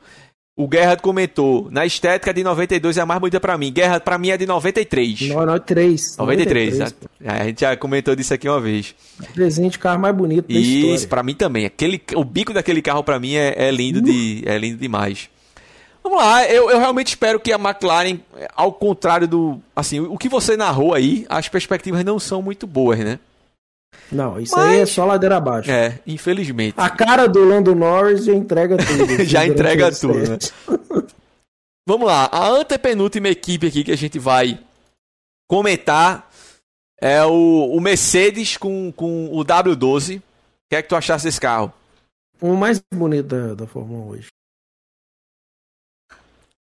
O Guerra comentou, na estética de 92 é a mais bonita para mim. Guerra para mim é de 93. 93. 93. 93. A, gente já comentou disso aqui uma vez. Presente carro mais bonito da Isso, para mim também. Aquele, o bico daquele carro para mim é, é lindo uh. de, é lindo demais. Vamos lá, eu, eu realmente espero que a McLaren, ao contrário do, assim, o que você narrou aí, as perspectivas não são muito boas, né? Não, isso Mas... aí é só ladeira abaixo. É, infelizmente. A cara do Lando Norris já entrega tudo. já entrega tudo, né? Vamos lá, a antepenúltima equipe aqui que a gente vai comentar é o, o Mercedes com, com o W12. O que é que tu achaste desse carro? O mais bonito da, da Fórmula 1 hoje.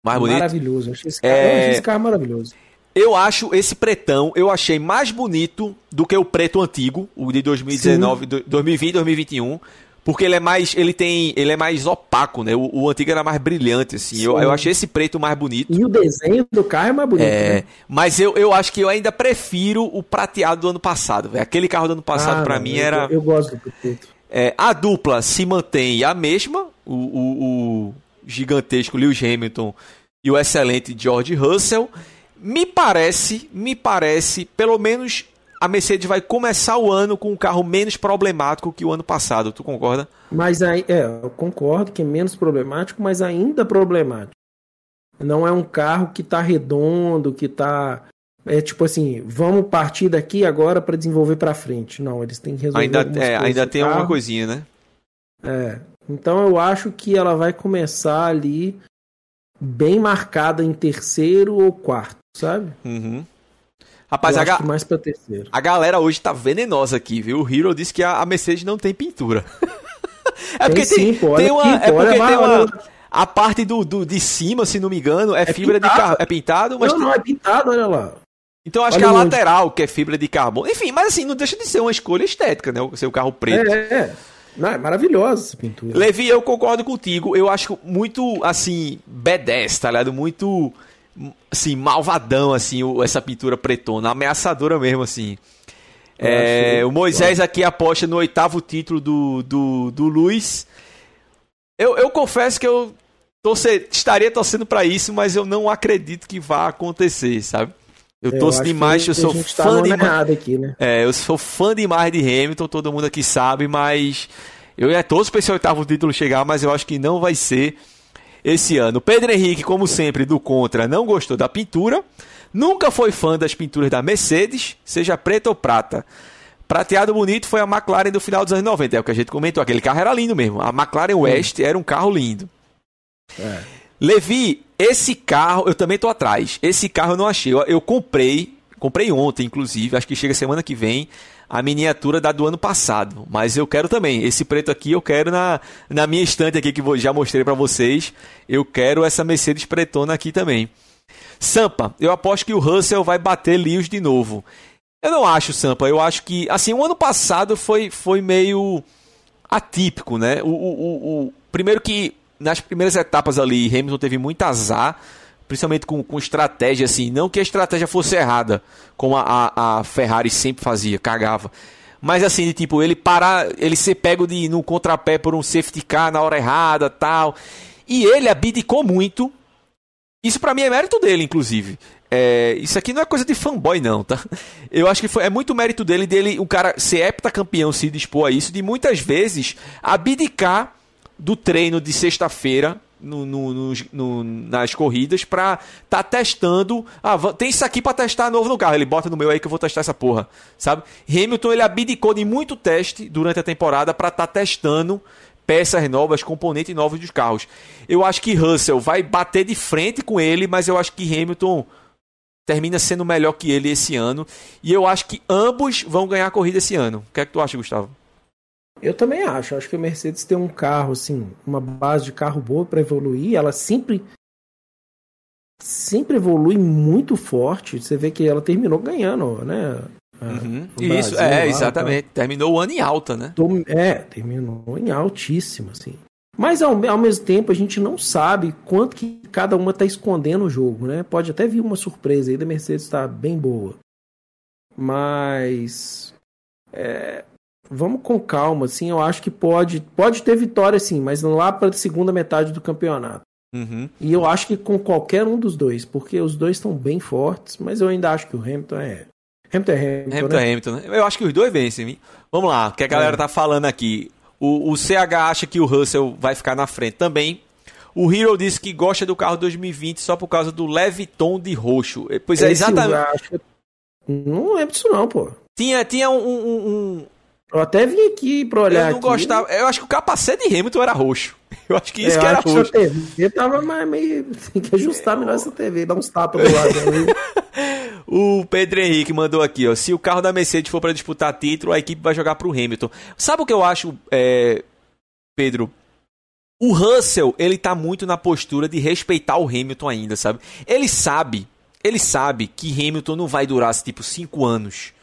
Mais bonito. Maravilhoso. Achei esse, carro, é... esse carro maravilhoso. Eu acho esse pretão, eu achei mais bonito do que o preto antigo, o de 2019, Sim. 2020, 2021. Porque ele é mais. Ele tem. Ele é mais opaco, né? O, o antigo era mais brilhante, assim. Eu, eu achei esse preto mais bonito. E o desenho do carro é mais bonito. É. Né? Mas eu, eu acho que eu ainda prefiro o prateado do ano passado. Véio. Aquele carro do ano passado, ah, para mim, eu, era. Eu gosto do preto. É, a dupla se mantém a mesma. O, o, o gigantesco Lewis Hamilton e o excelente George Russell. Me parece, me parece, pelo menos a Mercedes vai começar o ano com um carro menos problemático que o ano passado. Tu concorda? Mas aí, é, eu concordo que é menos problemático, mas ainda problemático. Não é um carro que tá redondo, que tá é tipo assim, vamos partir daqui agora para desenvolver para frente. Não, eles têm que resolver Ainda, é, ainda tem alguma coisinha, né? É. Então eu acho que ela vai começar ali bem marcada em terceiro ou quarto, sabe? Uhum. Rapaz, a, ga... mais pra terceiro. a galera hoje tá venenosa aqui, viu? O Hero disse que a, Mercedes não tem pintura. é porque tem, sim, tem, uma. Aqui, é porque tem uma. A parte do, do, de cima, se não me engano, é, é fibra pintado. de carro. É pintado, mas. Não, não, é pintado, olha lá. Então acho olha que é a lateral, que é fibra de carbono. Enfim, mas assim, não deixa de ser uma escolha estética, né? O seu carro preto. É, é. Não, é maravilhosa essa pintura. Levi, eu concordo contigo. Eu acho muito, assim, B10, tá ligado? Muito assim, malvadão, assim, essa pintura pretona, ameaçadora mesmo, assim. É, o Moisés aqui aposta no oitavo título do, do, do Luiz. Eu, eu confesso que eu torcer, estaria torcendo para isso, mas eu não acredito que vá acontecer, sabe? Eu, eu torço demais, eu sou tá fã demais. Aqui, né? É, eu sou fã demais de Hamilton, todo mundo aqui sabe, mas eu ia torço para esse oitavo título chegar, mas eu acho que não vai ser esse ano. Pedro Henrique, como sempre, do Contra, não gostou da pintura. Nunca foi fã das pinturas da Mercedes, seja preta ou prata. Prateado bonito foi a McLaren do final dos anos 90, é o que a gente comentou. Aquele carro era lindo mesmo. A McLaren West era um carro lindo. É. Levi, esse carro, eu também tô atrás. Esse carro eu não achei. Eu, eu comprei, comprei ontem, inclusive, acho que chega semana que vem a miniatura da do ano passado. Mas eu quero também. Esse preto aqui eu quero na, na minha estante aqui que já mostrei para vocês. Eu quero essa Mercedes pretona aqui também. Sampa, eu aposto que o Russell vai bater Lewis de novo. Eu não acho, Sampa. Eu acho que, assim, o ano passado foi, foi meio atípico, né? O, o, o, o primeiro que nas primeiras etapas ali, Hamilton teve muito azar principalmente com, com estratégia, assim. Não que a estratégia fosse errada, como a, a, a Ferrari sempre fazia, cagava. Mas assim, de, tipo, ele parar, ele ser pego de, no contrapé por um safety car na hora errada tal. E ele abdicou muito. Isso para mim é mérito dele, inclusive. É, isso aqui não é coisa de fanboy, não, tá? Eu acho que foi, é muito mérito dele, dele, um cara ser heptacampeão, se dispor a isso, de muitas vezes abdicar do treino de sexta-feira no, no, no, nas corridas pra tá testando. Ah, tem isso aqui para testar novo no carro. Ele bota no meu aí que eu vou testar essa porra, sabe? Hamilton ele abdicou de muito teste durante a temporada para tá testando peças novas, componentes novos dos carros. Eu acho que Russell vai bater de frente com ele, mas eu acho que Hamilton termina sendo melhor que ele esse ano. E eu acho que ambos vão ganhar a corrida esse ano. O que é que tu acha, Gustavo? Eu também acho. Acho que a Mercedes tem um carro, assim, uma base de carro boa para evoluir. Ela sempre sempre evolui muito forte. Você vê que ela terminou ganhando, né? Uhum. Isso, Brasil, é, lá, exatamente. Tá. Terminou o ano em alta, né? É, terminou em altíssimo, assim. Mas ao, ao mesmo tempo a gente não sabe quanto que cada uma está escondendo o jogo, né? Pode até vir uma surpresa aí da Mercedes estar tá bem boa. Mas é, vamos com calma, assim, eu acho que pode, pode ter vitória sim, mas lá para a segunda metade do campeonato. Uhum. E eu acho que com qualquer um dos dois, porque os dois estão bem fortes, mas eu ainda acho que o Hamilton é. Hamilton é Hamilton. Hamilton né? é Hamilton, né? Eu acho que os dois vencem. Vamos lá, o que a galera é. tá falando aqui. O, o CH acha que o Russell vai ficar na frente também. O Hero disse que gosta do carro 2020 só por causa do leve tom de roxo. Pois é, Esse exatamente. Não é disso não, pô. Tinha, tinha um, um, eu até vim aqui pra olhar. Eu não aqui. gostava. Eu acho que o capacete de Hamilton era roxo. Eu acho que isso é, que era roxo. Que TV tava mais meio. Tem que ajustar melhor essa TV, dar uns tapas do lado o Pedro Henrique mandou aqui, ó. Se o carro da Mercedes for para disputar título, a equipe vai jogar pro Hamilton. Sabe o que eu acho, é, Pedro? O Russell, ele tá muito na postura de respeitar o Hamilton ainda, sabe? Ele sabe, ele sabe que Hamilton não vai durar, tipo, 5 anos.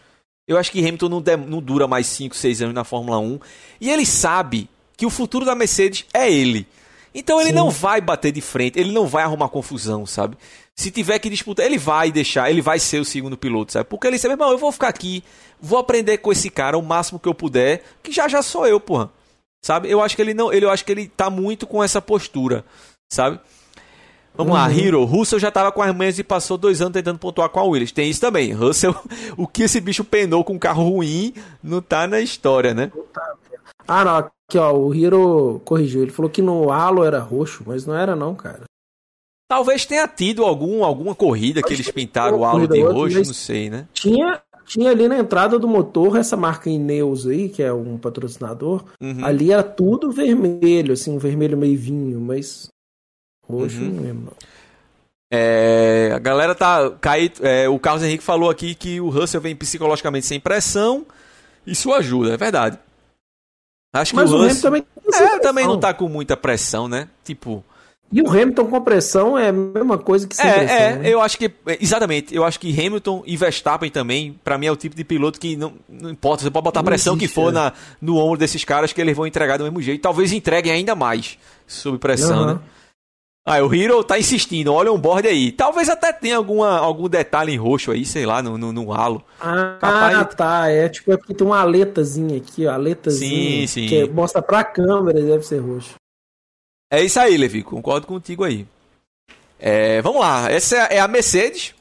Eu acho que Hamilton não, de, não dura mais 5, 6 anos na Fórmula 1. E ele sabe que o futuro da Mercedes é ele. Então ele Sim. não vai bater de frente, ele não vai arrumar confusão, sabe? Se tiver que disputar, ele vai deixar, ele vai ser o segundo piloto, sabe? Porque ele sabe, irmão, eu vou ficar aqui, vou aprender com esse cara o máximo que eu puder, que já já sou eu, porra. Sabe? Eu acho que ele não, ele eu acho que ele tá muito com essa postura, sabe? Vamos uhum. lá, Hero. Russell já tava com as manhas e passou dois anos tentando pontuar com a Williams. Tem isso também. Russell, o que esse bicho penou com um carro ruim não tá na história, né? Ah, não. Aqui, ó, o Hiro corrigiu. Ele falou que no halo era roxo, mas não era não, cara. Talvez tenha tido algum, alguma corrida que eles pintaram o halo de roxo, não sei, né? Tinha, tinha ali na entrada do motor essa marca Ineos aí, que é um patrocinador. Uhum. Ali era tudo vermelho, assim, um vermelho meio vinho, mas roxo uhum. mesmo. É, a galera tá. Cai, é, o Carlos Henrique falou aqui que o Russell vem psicologicamente sem pressão. Isso ajuda, é verdade. Acho que Mas o, o Russell também, é, também não tá com muita pressão, né? Tipo. E o Hamilton com pressão é a mesma coisa que sem é, pressão. É, né? eu acho que. Exatamente. Eu acho que Hamilton e Verstappen também, para mim, é o tipo de piloto que não, não importa. Você pode botar a pressão existe, que for é. na, no ombro desses caras que eles vão entregar do mesmo jeito. Talvez entreguem ainda mais sob pressão, uhum. né? Ah, o Hero tá insistindo, olha um board aí. Talvez até tenha alguma, algum detalhe em roxo aí, sei lá, no, no, no halo. Ah, Capaz tá. É tipo, é porque tem uma aletazinha aqui, ó. Aletazinha. Sim, sim. Que mostra pra câmera, deve ser roxo. É isso aí, Levi. Concordo contigo aí. É, vamos lá. Essa é a Mercedes.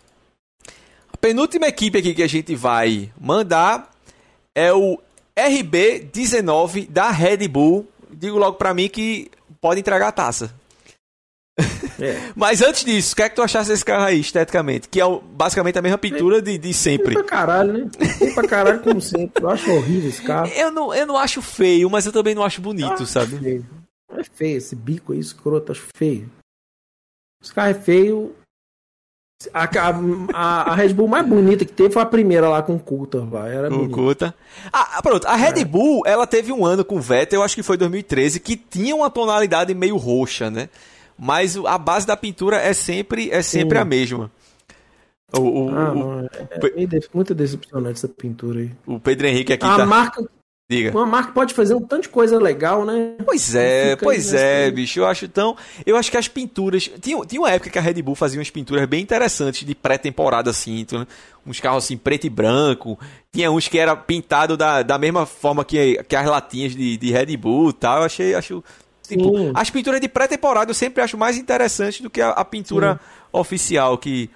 A penúltima equipe aqui que a gente vai mandar é o RB19 da Red Bull. Digo logo pra mim que pode entregar a taça. É. Mas antes disso, o que é que tu achaste desse carro aí, esteticamente? Que é basicamente a mesma pintura de, de sempre. Feio pra caralho, né? Feio pra caralho, como sempre. Eu acho horrível esse carro. Eu não, eu não acho feio, mas eu também não acho bonito, acho sabe? Feio. É feio, esse bico aí escroto, acho feio. Esse carro é feio. A, a, a, Red Bull mais bonita que teve foi a primeira lá com o Coulter, vai. Era o Coulter. Ah, pronto. A Red é. Bull, ela teve um ano com o Vettel, eu acho que foi 2013, que tinha uma tonalidade meio roxa, né? Mas a base da pintura é sempre, é sempre a mesma. O, o, ah, o, é, é muito decepcionante essa pintura aí. O Pedro Henrique aqui a tá... marca Diga. Uma marca pode fazer um tanto de coisa legal, né? Pois é, pois é, bicho. Eu acho tão. Eu acho que as pinturas. Tinha, tinha uma época que a Red Bull fazia umas pinturas bem interessantes de pré-temporada, assim. Então, uns carros assim, preto e branco. Tinha uns que era pintado da, da mesma forma que, que as latinhas de, de Red Bull e tal. Eu achei. Acho, tipo, as pinturas de pré-temporada eu sempre acho mais interessantes do que a, a pintura Sim. oficial que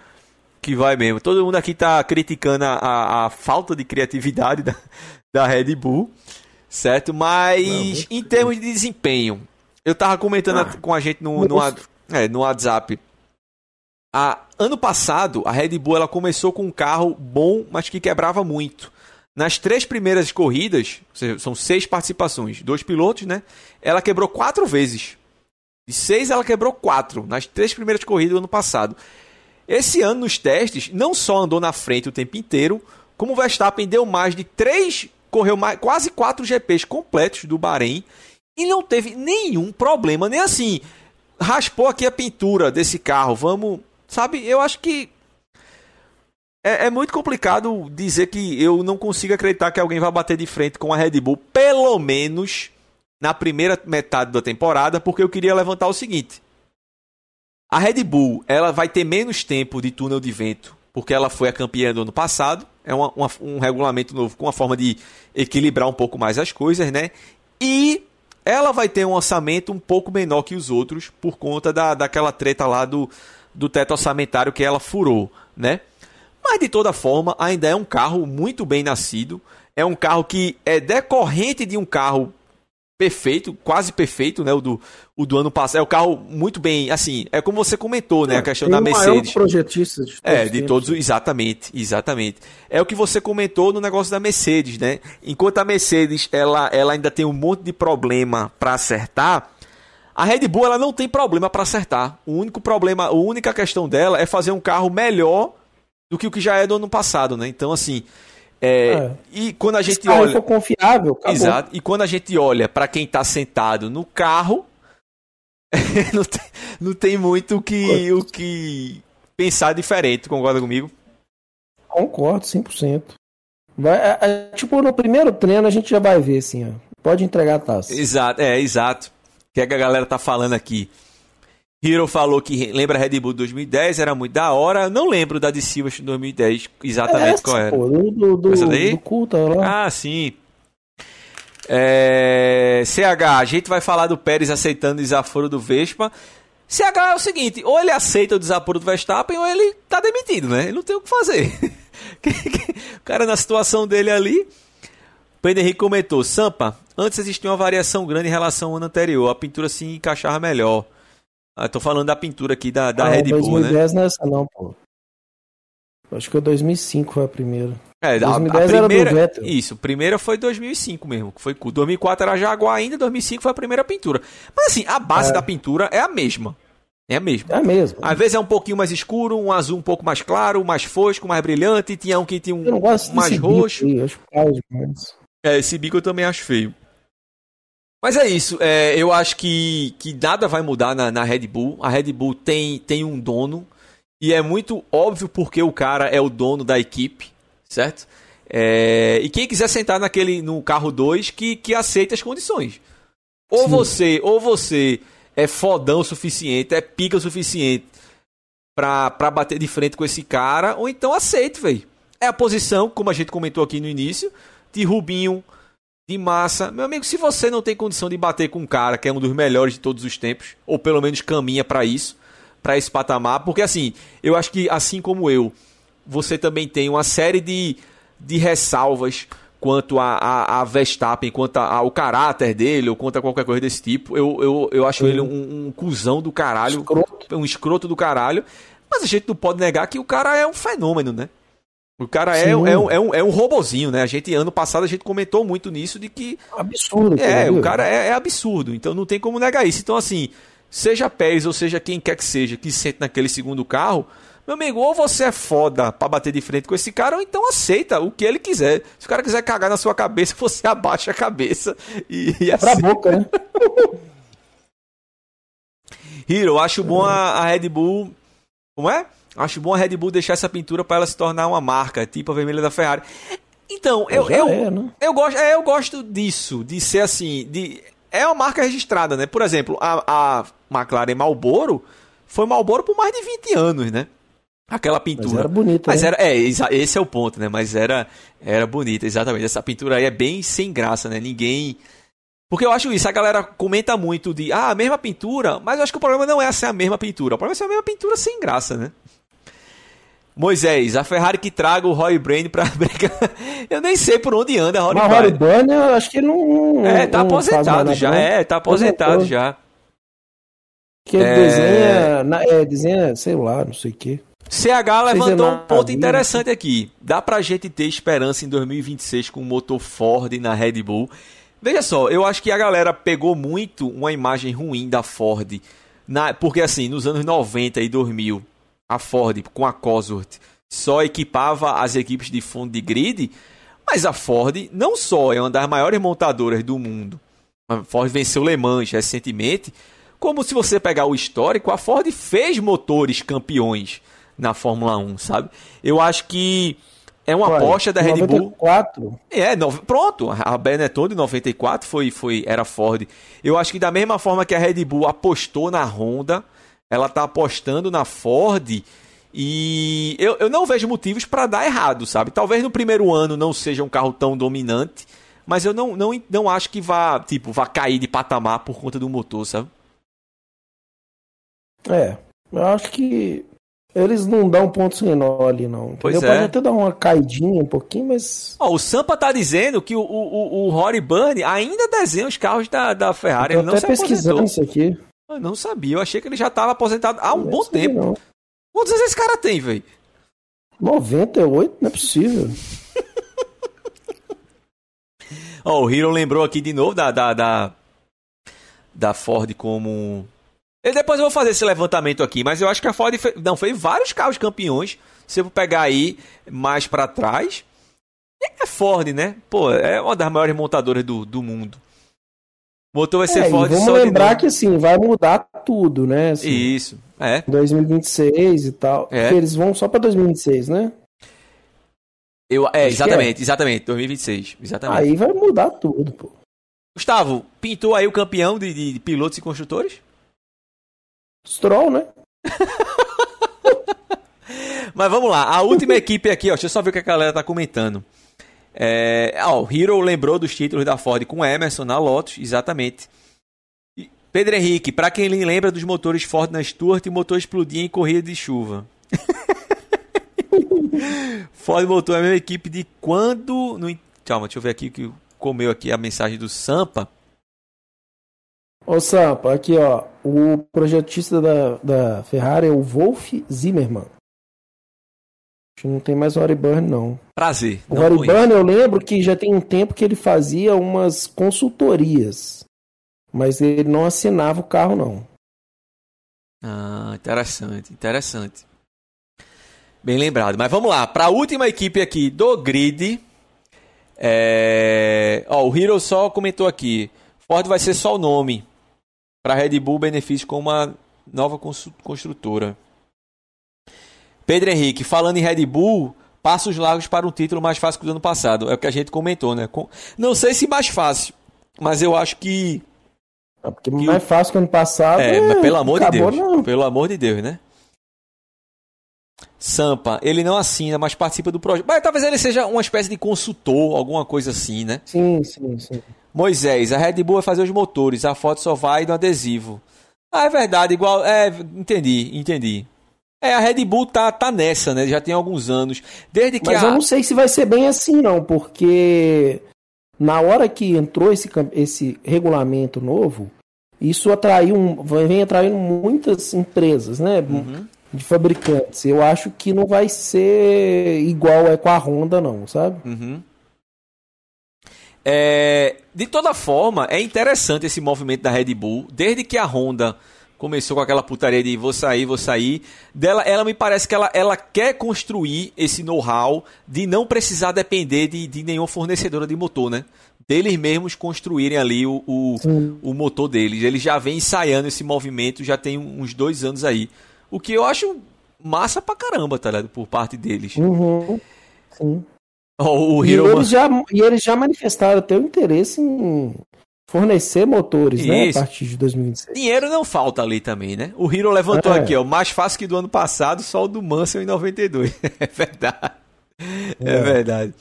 que vai mesmo. Todo mundo aqui tá criticando a, a, a falta de criatividade da, da Red Bull, certo? Mas Não, em termos de desempenho, eu tava comentando ah, com a gente no, no, é, no WhatsApp. A, ano passado, a Red Bull ela começou com um carro bom, mas que quebrava muito. Nas três primeiras corridas, seja, são seis participações, dois pilotos, né? Ela quebrou quatro vezes. De seis, ela quebrou quatro nas três primeiras corridas do ano passado. Esse ano, nos testes, não só andou na frente o tempo inteiro, como o Verstappen deu mais de três correu mais, quase quatro GPs completos do Bahrein e não teve nenhum problema, nem assim. Raspou aqui a pintura desse carro, vamos. Sabe, eu acho que. É, é, muito complicado dizer que eu não consigo acreditar que alguém vai bater de frente com a Red Bull, pelo menos na primeira metade da temporada, porque eu queria levantar o seguinte. A Red Bull ela vai ter menos tempo de túnel de vento porque ela foi a campeã do ano passado. É uma, uma, um regulamento novo com a forma de equilibrar um pouco mais as coisas, né? E ela vai ter um orçamento um pouco menor que os outros por conta da, daquela treta lá do, do teto orçamentário que ela furou, né? Mas de toda forma, ainda é um carro muito bem nascido. É um carro que é decorrente de um carro perfeito, quase perfeito, né? O do, o do ano passado. É o carro muito bem, assim, é como você comentou, né? É, a questão da Mercedes. projetista de todos É, de todos, exatamente, exatamente. É o que você comentou no negócio da Mercedes, né? Enquanto a Mercedes, ela, ela ainda tem um monte de problema para acertar, a Red Bull ela não tem problema para acertar. O único problema, a única questão dela é fazer um carro melhor do que o que já é do ano passado, né? Então, assim, é, é. E quando a gente olha. confiável, acabou. Exato. E quando a gente olha para quem está sentado no carro, não, tem, não tem muito o que, o que pensar diferente, concorda comigo? Concordo, 100%. Vai, é, é, tipo, no primeiro treino a gente já vai ver, assim, ó. Pode entregar a taça. Exato, é, exato. O que, é que a galera tá falando aqui? Hero falou que lembra Red Bull 2010, era muito da hora. Não lembro da de Silva de 2010 exatamente essa, qual era. Pô, do, do, do, do culto lá. Ah, sim. É... CH, a gente vai falar do Pérez aceitando o desaforo do Vespa. CH é o seguinte, ou ele aceita o desaforo do Verstappen ou ele tá demitido, né? Ele não tem o que fazer. o cara na situação dele ali. Pedro Henrique comentou, Sampa, antes existia uma variação grande em relação ao ano anterior, a pintura se encaixava melhor. Ah, tô falando da pintura aqui da, da ah, Red Bull, 2010 né? não é essa não, pô. Acho que o 2005 foi a primeira. É, 2010 a, primeira, era do Vettel. Isso, a primeira foi 2005 mesmo, que foi 2004 era Jaguar ainda, 2005 foi a primeira pintura. Mas assim, a base é. da pintura é a mesma. É a mesma. É a mesma. Às vezes é um pouquinho mais escuro, um azul um pouco mais claro, mais fosco, mais brilhante, tinha um que tinha um mais roxo. Bico, acho demais. É, esse bico eu também acho feio. Mas é isso, é, eu acho que, que nada vai mudar na, na Red Bull. A Red Bull tem, tem um dono, e é muito óbvio porque o cara é o dono da equipe certo? É, e quem quiser sentar naquele no carro 2 que, que aceite as condições. Ou Sim. você, ou você é fodão o suficiente, é pica o suficiente pra, pra bater de frente com esse cara, ou então aceite, velho. É a posição, como a gente comentou aqui no início, de Rubinho, de Massa. Meu amigo, se você não tem condição de bater com um cara que é um dos melhores de todos os tempos, ou pelo menos caminha para isso, para esse patamar, porque assim, eu acho que assim como eu, você também tem uma série de, de ressalvas quanto a, a, a Verstappen, quanto ao caráter dele, ou quanto a qualquer coisa desse tipo. Eu, eu, eu acho ele um, um cuzão do caralho, escroto. um escroto do caralho. Mas a gente não pode negar que o cara é um fenômeno, né? O cara é, é, um, é, um, é um robozinho, né? A gente, ano passado, a gente comentou muito nisso de que. Absurdo. É, o cara é, é, absurdo. Então não tem como negar isso. Então, assim, seja Pérez ou seja quem quer que seja que sente naquele segundo carro, meu amigo, ou você é foda pra bater de frente com esse cara, ou então aceita o que ele quiser. Se o cara quiser cagar na sua cabeça, você abaixa a cabeça e, e Pra assim. boca, né? Hiro, acho bom a, a, Red Bull. Como é? Acho bom a Red Bull deixar essa pintura para ela se tornar uma marca, tipo a vermelha da Ferrari. Então, eu, eu, é, né? eu, gosto, é, eu gosto disso, de ser assim. De, é uma marca registrada, né? Por exemplo, a, a McLaren Marlboro foi Marlboro por mais de 20 anos, né? Aquela pintura. Mas era bonita. Mas né? era, é, esse é o ponto, né? Mas era, era bonita, exatamente. Essa pintura aí é bem sem graça, né? Ninguém. Porque eu acho isso, a galera comenta muito de, ah, a mesma pintura, mas eu acho que o problema não é ser a mesma pintura, o problema é ser a mesma pintura sem graça, né? Moisés, a Ferrari que traga o Roy Brain pra brigar. eu nem sei por onde anda a Roy Brain. Roy Brain, eu acho que ele não. É, tá aposentado já, é, tá aposentado já. Que é... desenha, é, desenha, sei lá, não sei o quê. CH levantou um ponto interessante aqui. Dá pra gente ter esperança em 2026 com o motor Ford na Red Bull. Veja só, eu acho que a galera pegou muito uma imagem ruim da Ford. Na, porque assim, nos anos 90 e 2000, a Ford com a Cosworth só equipava as equipes de fundo de grid, mas a Ford não só é uma das maiores montadoras do mundo. A Ford venceu Le Mans recentemente, como se você pegar o histórico, a Ford fez motores campeões na Fórmula 1, sabe? Eu acho que é uma aposta da Red 94. Bull. É, no, pronto, a Benetton de 94 foi, foi, era Ford. Eu acho que da mesma forma que a Red Bull apostou na Honda, ela está apostando na Ford e eu, eu não vejo motivos para dar errado, sabe? Talvez no primeiro ano não seja um carro tão dominante, mas eu não, não, não acho que vá, tipo, vá cair de patamar por conta do motor, sabe? É, eu acho que eles não dão ponto sem nó ali, não. Pois é. Pode até dar uma caidinha um pouquinho, mas. Oh, o Sampa tá dizendo que o, o, o Rory Bunny ainda desenha os carros da, da Ferrari. Eu tô até pesquisando isso aqui. Eu não sabia, eu achei que ele já tava aposentado há um não bom tempo. Não. Quantos anos esse cara tem, velho? 98? Não é possível. Ó, oh, o Hero lembrou aqui de novo da, da, da, da Ford como e depois eu vou fazer esse levantamento aqui, mas eu acho que a Ford fez, não foi vários carros campeões. Se eu pegar aí mais para trás, é Ford, né? Pô, é uma das maiores montadoras do, do mundo. O motor vai ser É, e Ford vamos lembrar que assim, vai mudar tudo, né? Assim, Isso, é. 2026 e tal. É. Eles vão só pra 2026, né? Eu, é, exatamente, exatamente, 2026, exatamente. Aí vai mudar tudo, pô. Gustavo, pintou aí o campeão de, de- de pilotos e construtores? Stroll, né? Mas vamos lá, a última equipe aqui, ó, deixa eu só ver o que a galera tá comentando. É, ó, o Hero lembrou dos títulos da Ford com Emerson na Lotus, exatamente. E Pedro Henrique, pra quem lembra dos motores Ford na Stuart, o motor explodia em corrida de chuva. Ford voltou a mesma equipe de quando. No, calma, deixa eu ver aqui que comeu aqui a mensagem do Sampa. Ô Sampa, aqui ó, o projetista da, da Ferrari é o Wolf Zimmermann. Não tem mais o Harry Burn, não. Prazer. O não Harry conheço. Burn eu lembro que já tem um tempo que ele fazia umas consultorias. Mas ele não assinava o carro, não. Ah, interessante, interessante. Bem lembrado. Mas vamos lá, para a última equipe aqui do grid. É... Ó, o Hero só comentou aqui. Ford vai ser só o nome. Para Red Bull, benefício com uma nova cons- construtora. Pedro Henrique, falando em Red Bull, passos largos para um título mais fácil que o do ano passado. É o que a gente comentou, né? Não sei se mais fácil, mas eu acho que Ah, Porque Que mais fácil que ano passado. é, mas pelo amor de acabou, Deus. Não. Pelo amor de Deus, né? Sampa, ele não assina, mas participa do projeto. Mas talvez ele seja uma espécie de consultor, alguma coisa assim, né? Sim, sim, sim. Moisés, a Red Bull vai fazer os motores, a foto só vai no adesivo. Ah, é verdade, igual. É, entendi, entendi. É, a Red Bull tá, tá nessa, né? Já tem alguns anos. Desde que Mas a. eu não sei se vai ser bem assim, não, porque na hora que entrou esse, esse regulamento novo, isso atraiu, vem atraindo muitas empresas, né? Uhum. De fabricantes. Eu acho que não vai ser igual é com a Honda, não, sabe? Uhum. É, de toda forma, é interessante esse movimento da Red Bull. Desde que a Honda começou com aquela putaria de vou sair, vou sair, dela, ela me parece que ela, ela quer construir esse know-how de não precisar depender de, de nenhuma fornecedora de motor, né? Deles mesmos construírem ali o, o, o motor deles. Eles já vem ensaiando esse movimento já tem uns dois anos aí. O que eu acho massa pra caramba, tá ligado? Por parte deles. Uhum. Sim. Ó, o E eles, já, e eles já manifestaram até o interesse em fornecer motores, né? Isso. A partir de 2026. Dinheiro não falta ali também, né? O Hiro levantou É. aqui, ó. Mais fácil que do ano passado, só o do Mansell em 92. é verdade. É, É. verdade.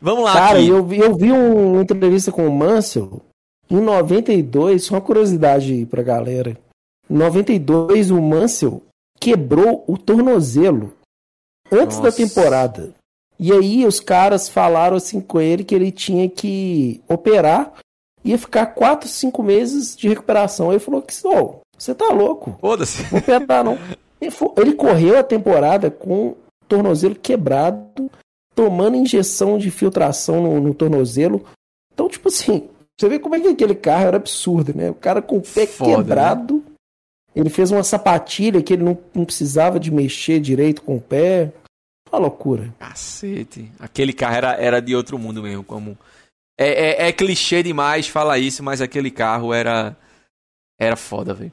Vamos lá, Cara, aqui. eu, vi- eu vi um- uma entrevista com o Mansell em 92, só uma curiosidade aí pra galera. Em 92, o Mansell quebrou o tornozelo antes da Nossa. temporada. E aí os caras falaram assim com ele que ele tinha que operar, ia ficar 4, 5 meses de recuperação. Ele falou que, "Ô, você tá louco, Foda-se. não operar não. Ele, correu a temporada com o tornozelo quebrado, tomando injeção de filtração no, no tornozelo. Então, tipo assim, você vê como é que aquele carro era absurdo, né? O cara com o pé Foda, né? quebrado. Ele fez uma sapatilha que ele não, não precisava de mexer direito com o pé. Uma loucura. Cacete. Aquele carro era, era de outro mundo mesmo. Como... É, é, é clichê demais falar isso, mas aquele carro era. Era foda, velho.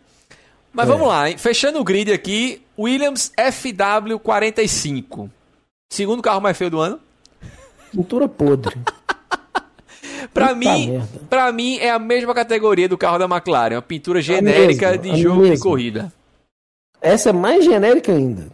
Mas É. vamos lá, hein? Fechando o grid aqui, Williams FW45. Segundo carro mais feio do ano. Pintura podre. Pra mim, merda. pra mim é a mesma categoria do carro da McLaren, uma pintura genérica mesma, de a jogo de mesma. corrida. Essa é mais genérica ainda.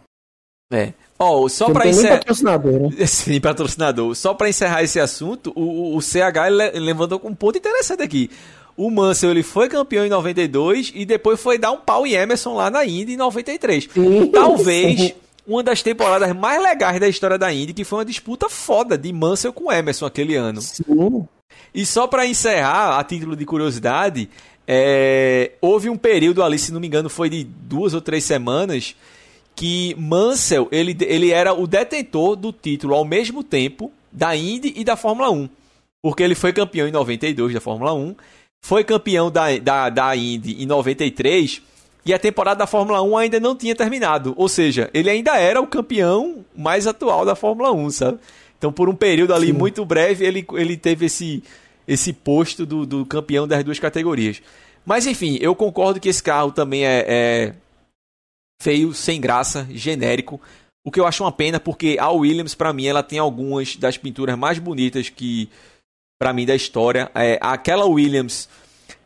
É. Ó, só pra tem nem encerrar. patrocinador, né? Sim, patrocinador. Só pra encerrar esse assunto, o, o- CH le- levantou com um ponto interessante aqui. O Mansell ele foi campeão em 92 e depois foi dar um pau em Emerson lá na Indy em 93. Sim, Talvez uma das temporadas mais legais da história da Indy, que foi uma disputa foda de Mansell com Emerson aquele ano. Sim. E só pra encerrar, a título de curiosidade, é, houve um período ali, se não me engano, foi de duas ou três semanas, que Mansell ele, ele era o detentor do título ao mesmo tempo da Indy e da Fórmula 1. Porque ele foi campeão em 92 da Fórmula 1, foi campeão da, da, da Indy em 93 e a temporada da Fórmula 1 ainda não tinha terminado. Ou seja, ele ainda era o campeão mais atual da Fórmula 1, sabe? Então, por um período ali Sim. muito breve, ele, ele teve esse, esse posto do, do campeão das duas categorias. Mas enfim, eu concordo que esse carro também é, é feio, sem graça, genérico. O que eu acho uma pena, porque a Williams, para mim, ela tem algumas das pinturas mais bonitas que, para mim, da história. É, aquela Williams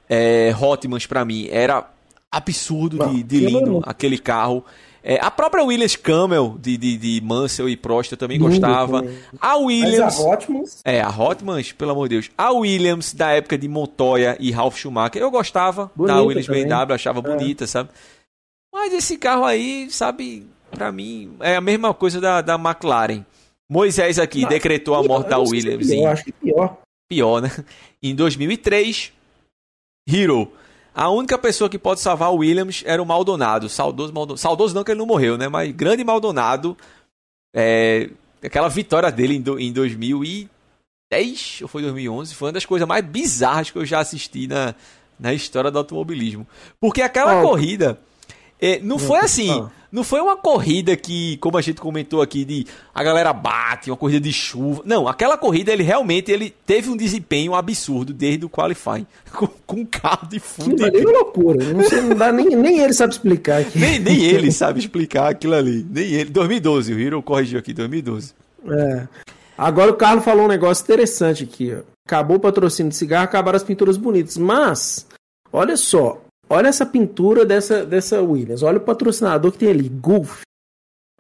é, Hotmans, para mim, era absurdo de, de lindo, aquele carro. É, a própria Williams Camel de, de, de Mansell e Prost eu também gostava. Também. A Williams. Mas a Hotmans? É, a Hotmans, pelo amor de Deus. A Williams da época de Montoya e Ralph Schumacher, eu gostava bonita da Williams também. BMW, achava é. bonita, sabe? Mas esse carro aí, sabe, para mim, é a mesma coisa da, da McLaren. Moisés aqui Não, decretou a morte da Williams. eu acho que pior. Pior, né? Em 2003, Hero a única pessoa que pode salvar o Williams era o Maldonado. Saudoso Maldonado. Saudoso não que ele não morreu, né? Mas grande Maldonado. É, aquela vitória dele em, do, em 2010 ou foi 2011 foi uma das coisas mais bizarras que eu já assisti na, na história do automobilismo. Porque aquela oh. corrida é, não foi assim. Não foi uma corrida que, como a gente comentou aqui, de a galera bate, uma corrida de chuva. Não, aquela corrida ele realmente ele teve um desempenho absurdo desde o qualifying. Com, com um carro de fundo. Aquilo ali é loucura. Não, sei, não dá, nem, nem ele sabe explicar. Nem, nem ele sabe explicar aquilo ali. Nem ele. 2012, o Hero corrigiu aqui, 2012. É. Agora o Carlos falou um negócio interessante aqui. Ó. Acabou o patrocínio de cigarro, acabaram as pinturas bonitas. Mas, olha só, Olha essa pintura dessa, dessa Williams. Olha o patrocinador que tem ali, Gulf.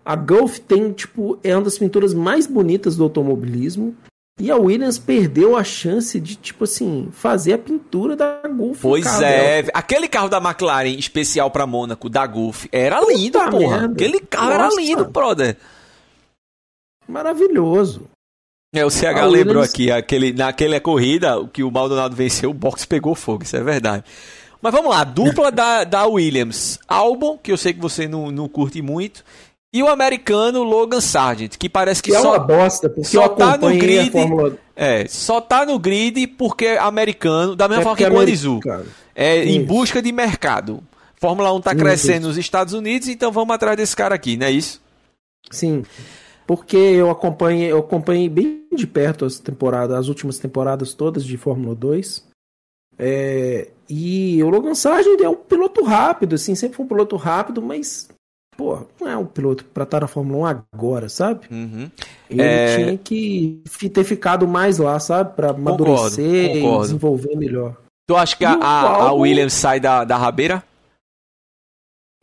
A Gulf tem, tipo, é uma das pinturas mais bonitas do automobilismo. E a Williams perdeu a chance de, tipo assim, fazer a pintura da Gulf. Pois é. Dela. Aquele carro da McLaren especial para Mônaco, da Gulf, era Puta lindo, porra. Merda. Aquele carro Nossa. era lindo, brother. Maravilhoso. É, o CH a lembrou Williams... aqui, aquele, naquela corrida que o Maldonado venceu, o box pegou fogo, isso é verdade. Mas vamos lá, dupla da, da Williams. Albon, que eu sei que você não, não curte muito. E o americano Logan Sargent, que parece que, que só, é uma bosta, porque só tá no grid. Fórmula... É, só tá no grid porque é americano, da mesma é forma que o Guanizu. É Isso. em busca de mercado. Fórmula 1 tá crescendo nos Estados Unidos, então vamos atrás desse cara aqui, não é isso? Sim. Porque eu acompanhei, eu acompanhei bem de perto as temporadas, as últimas temporadas todas de Fórmula 2. É, e o Logan Sargent é um piloto rápido, assim, sempre foi um piloto rápido, mas, pô, não é um piloto pra estar na Fórmula 1 agora, sabe? Uhum. Ele é... tinha que ter ficado mais lá, sabe? Pra amadurecer concordo, e desenvolver melhor. Tu acha que a, a, a, Williams sai da, da rabeira?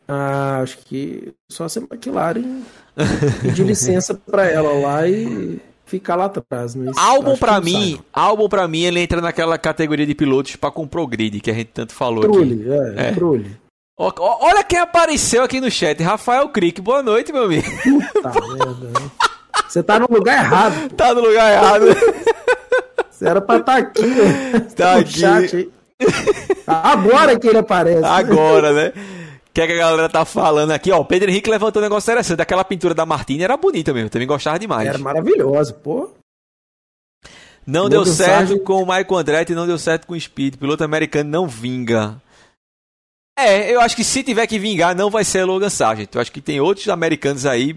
Ah, acho que só se a McLaren pedir licença pra ela lá e ficar lá atrás. Mas álbum para mim, álbum para mim ele entra naquela categoria de pilotos para comprar o grid que a gente tanto falou Trulli, aqui. É, é. Trulli. Olha quem apareceu aqui no chat, Rafael Crick. Boa noite, meu amigo. Puta merda. Você tá no lugar errado. Tá no lugar errado. Você era pra estar tá aqui, Tá aqui. Chat, Agora que ele aparece. Agora, né? Que, é que a galera tá falando aqui? Ó, o Pedro Henrique levantou um negócio interessante. Aquela pintura da Martini era bonita mesmo. Também gostava demais. Era maravilhosa, pô. Não deu certo com o Michael Andretti não deu certo com o Speed. Piloto americano não vinga. É, eu acho que se tiver que vingar, não vai ser Logan Sargent. Eu acho que tem outros americanos aí.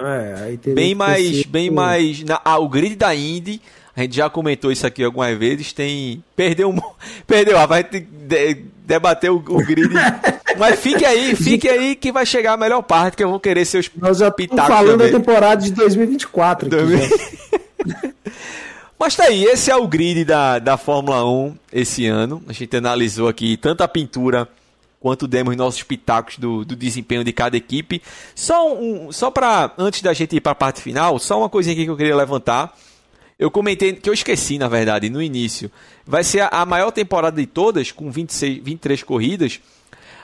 É, aí bem mais. Bem mais. Na, ah, o grid da Indy. A gente já comentou isso aqui algumas vezes. Tem. Perdeu. Perdeu. Ah, vai debater o, o grid. Mas fique aí, fique aí que vai chegar a melhor parte, que eu vou querer seus Nós já estamos falando também. da temporada de 2024. Aqui, Mas tá aí, esse é o grid da, da Fórmula 1 esse ano. A gente analisou aqui tanto a pintura quanto demos nossos pitacos do, do desempenho de cada equipe. Só, um, só para, antes da gente ir para a parte final, só uma coisinha aqui que eu queria levantar. Eu comentei que eu esqueci, na verdade, no início. Vai ser a, a maior temporada de todas, com 26, 23 corridas.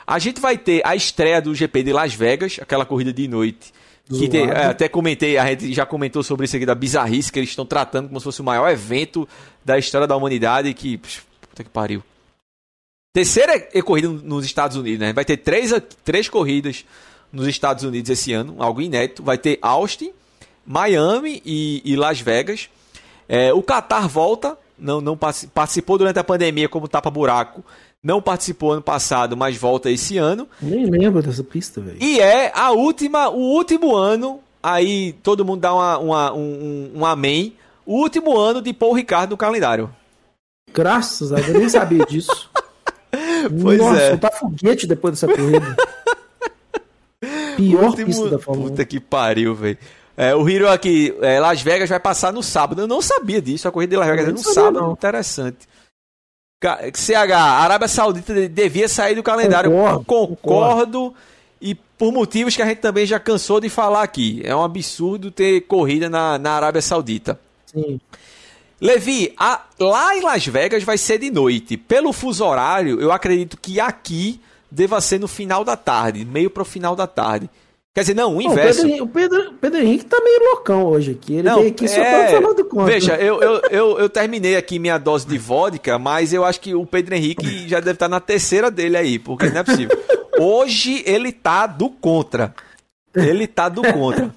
A gente vai ter a estreia do GP de Las Vegas, aquela corrida de noite. Que tem, é, até comentei, a gente já comentou sobre isso aqui da bizarrice que eles estão tratando como se fosse o maior evento da história da humanidade. Que. Puta que pariu. Terceira corrida nos Estados Unidos, né? Vai ter três, três corridas nos Estados Unidos esse ano, algo inédito. Vai ter Austin, Miami e, e Las Vegas. É, o Qatar volta, não, não participou durante a pandemia como tapa-buraco não participou ano passado, mas volta esse ano. Nem lembro dessa pista, velho. E é a última, o último ano, aí todo mundo dá uma, uma um, um amém, o último ano de Paul Ricardo no calendário. Graças a Deus, eu nem sabia disso. Pois Nossa, é. soltar foguete depois dessa corrida. Pior Último- pista da Fórmula 1. Puta que pariu, velho. É, o Hiro aqui, é, Las Vegas vai passar no sábado. Eu não sabia disso. A corrida de Las Vegas é no sábado. não. Interessante. CH, a Arábia Saudita de- devia sair do calendário. Concordo, Concordo. E por motivos que a gente também já cansou de falar aqui. É um absurdo ter corrida na, na Arábia Saudita. Sim. Levi, a- lá em Las Vegas vai ser de noite. Pelo fuso horário, eu acredito que aqui deva ser no final da tarde, meio pro final da tarde. Quer dizer, não, o Pô, o inverso. Pedro, o Pedro, Pedro Henrique tá meio loucão hoje aqui. Ele Não, veio aqui só é, pra falar do contra. Veja, eu, eu, eu, eu terminei aqui minha dose de vodka, mas eu acho que o Pedro Henrique já deve estar na terceira dele aí, porque não é possível. Hoje ele tá do contra. Ele tá do contra.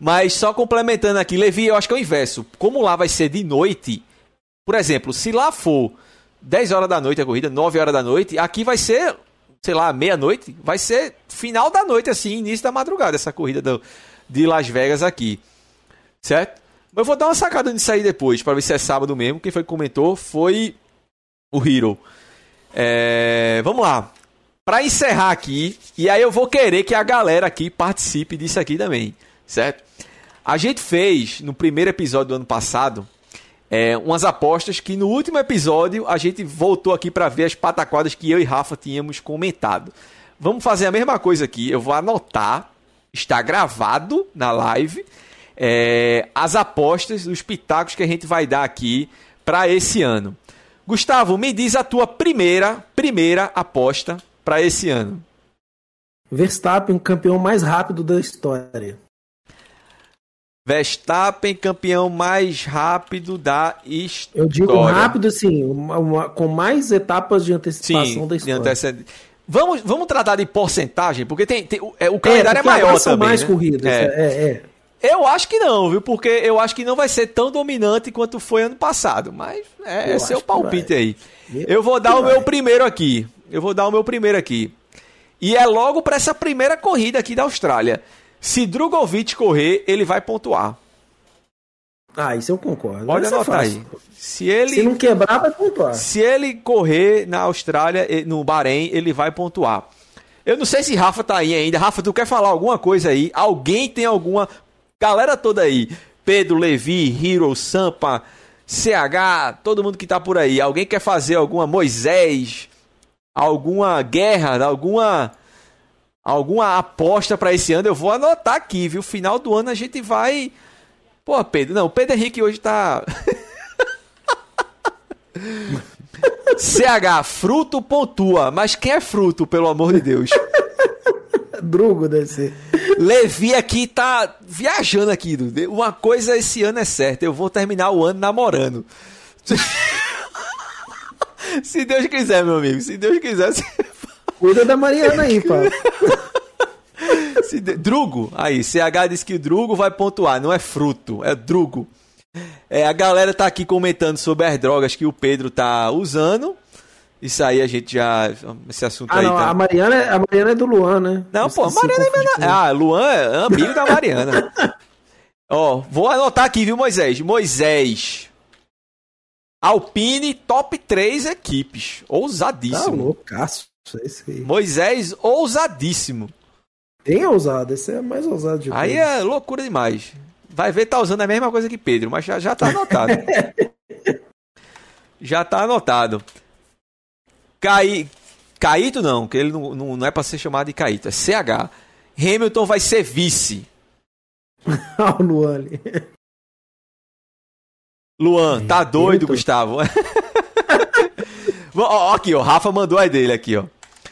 Mas só complementando aqui, Levi, eu acho que é o inverso. Como lá vai ser de noite, por exemplo, se lá for 10 horas da noite a corrida, 9 horas da noite, aqui vai ser, sei lá, meia-noite, vai ser final da noite, assim, início da madrugada, essa corrida do, de Las Vegas aqui. Certo? Eu vou dar uma sacada nisso aí depois, para ver se é sábado mesmo. Quem foi que comentou foi o Hero. É, vamos lá. Para encerrar aqui, e aí eu vou querer que a galera aqui participe disso aqui também, certo? A gente fez no primeiro episódio do ano passado é, umas apostas que no último episódio a gente voltou aqui para ver as pataquadas que eu e Rafa tínhamos comentado. Vamos fazer a mesma coisa aqui. Eu vou anotar, está gravado na live, é, as apostas, os pitacos que a gente vai dar aqui para esse ano. Gustavo, me diz a tua primeira, primeira aposta para esse ano. Verstappen, campeão mais rápido da história. Verstappen, campeão mais rápido da história. Eu digo rápido, assim, uma- uma- com mais etapas de antecipação Sim, da história. antecedente. Vamos, vamos tratar de porcentagem, porque tem, tem- o, é, o calendário é, agora maior são também. mais né? corridas. É. É, é. Eu acho que não, viu? Porque eu acho que não vai ser tão dominante quanto foi ano passado. Mas é, Eu é seu palpite aí. Eu Eu vou dar o meu primeiro aqui. Eu vou dar o meu primeiro aqui. E é logo para essa primeira corrida aqui da Austrália. Se Drogovic correr, ele vai pontuar. Ah, isso eu concordo. Pode é anotar fácil. aí. Se ele Se não quebrar, vai pontuar. Se ele correr na Austrália, no Bahrein, ele vai pontuar. Eu não sei se Rafa tá aí ainda. Rafa, tu quer falar alguma coisa aí? Alguém tem alguma. Galera toda aí. Pedro, Levi, Hero, Sampa, CH, todo mundo que tá por aí. Alguém quer fazer alguma Moisés? Alguma guerra? Alguma. Alguma aposta pra esse ano? Eu vou anotar aqui, viu? Final do ano a gente vai. Pô, Pedro. Não, o Pedro Henrique hoje tá. CH, fruto pontua. Mas quem é fruto, pelo amor de Deus? Drugo deve ser. Levi aqui tá viajando aqui. Dudu. Uma coisa esse ano é certa. Eu vou terminar o ano namorando. Se Deus quiser, meu amigo. Se Deus quiser. Se... Cuida da Mariana aí, pá. Drugo. Aí, CH disse que o Drugo vai pontuar. Não é fruto, é Drugo. É, a galera tá aqui comentando sobre as drogas que o Pedro tá usando. Isso aí a gente já. Esse assunto Ah, aí não, tá. a Mariana, é- a Mariana é do Luan, né? Não, Eu pô, a Mariana é minha... Ah, Luan é amigo da Mariana. Ó, vou anotar aqui, viu, Moisés? Moisés. Alpine, top 3 equipes. Tá Ousadíssimo. loucaço. Esse aí. Moisés, ousadíssimo. Bem ousado, esse é mais ousado de Aí todos. é loucura demais. Vai ver, tá usando a mesma coisa que Pedro, mas já, já tá anotado. já tá anotado. Cai... Caíto não, que ele não, não, não é pra ser chamado de Caíto, é CH. Hamilton vai ser vice. O Luan ali. Luan, tá doido, Hamilton. Gustavo? Ó, aqui, ó, Rafa mandou a dele aqui, ó.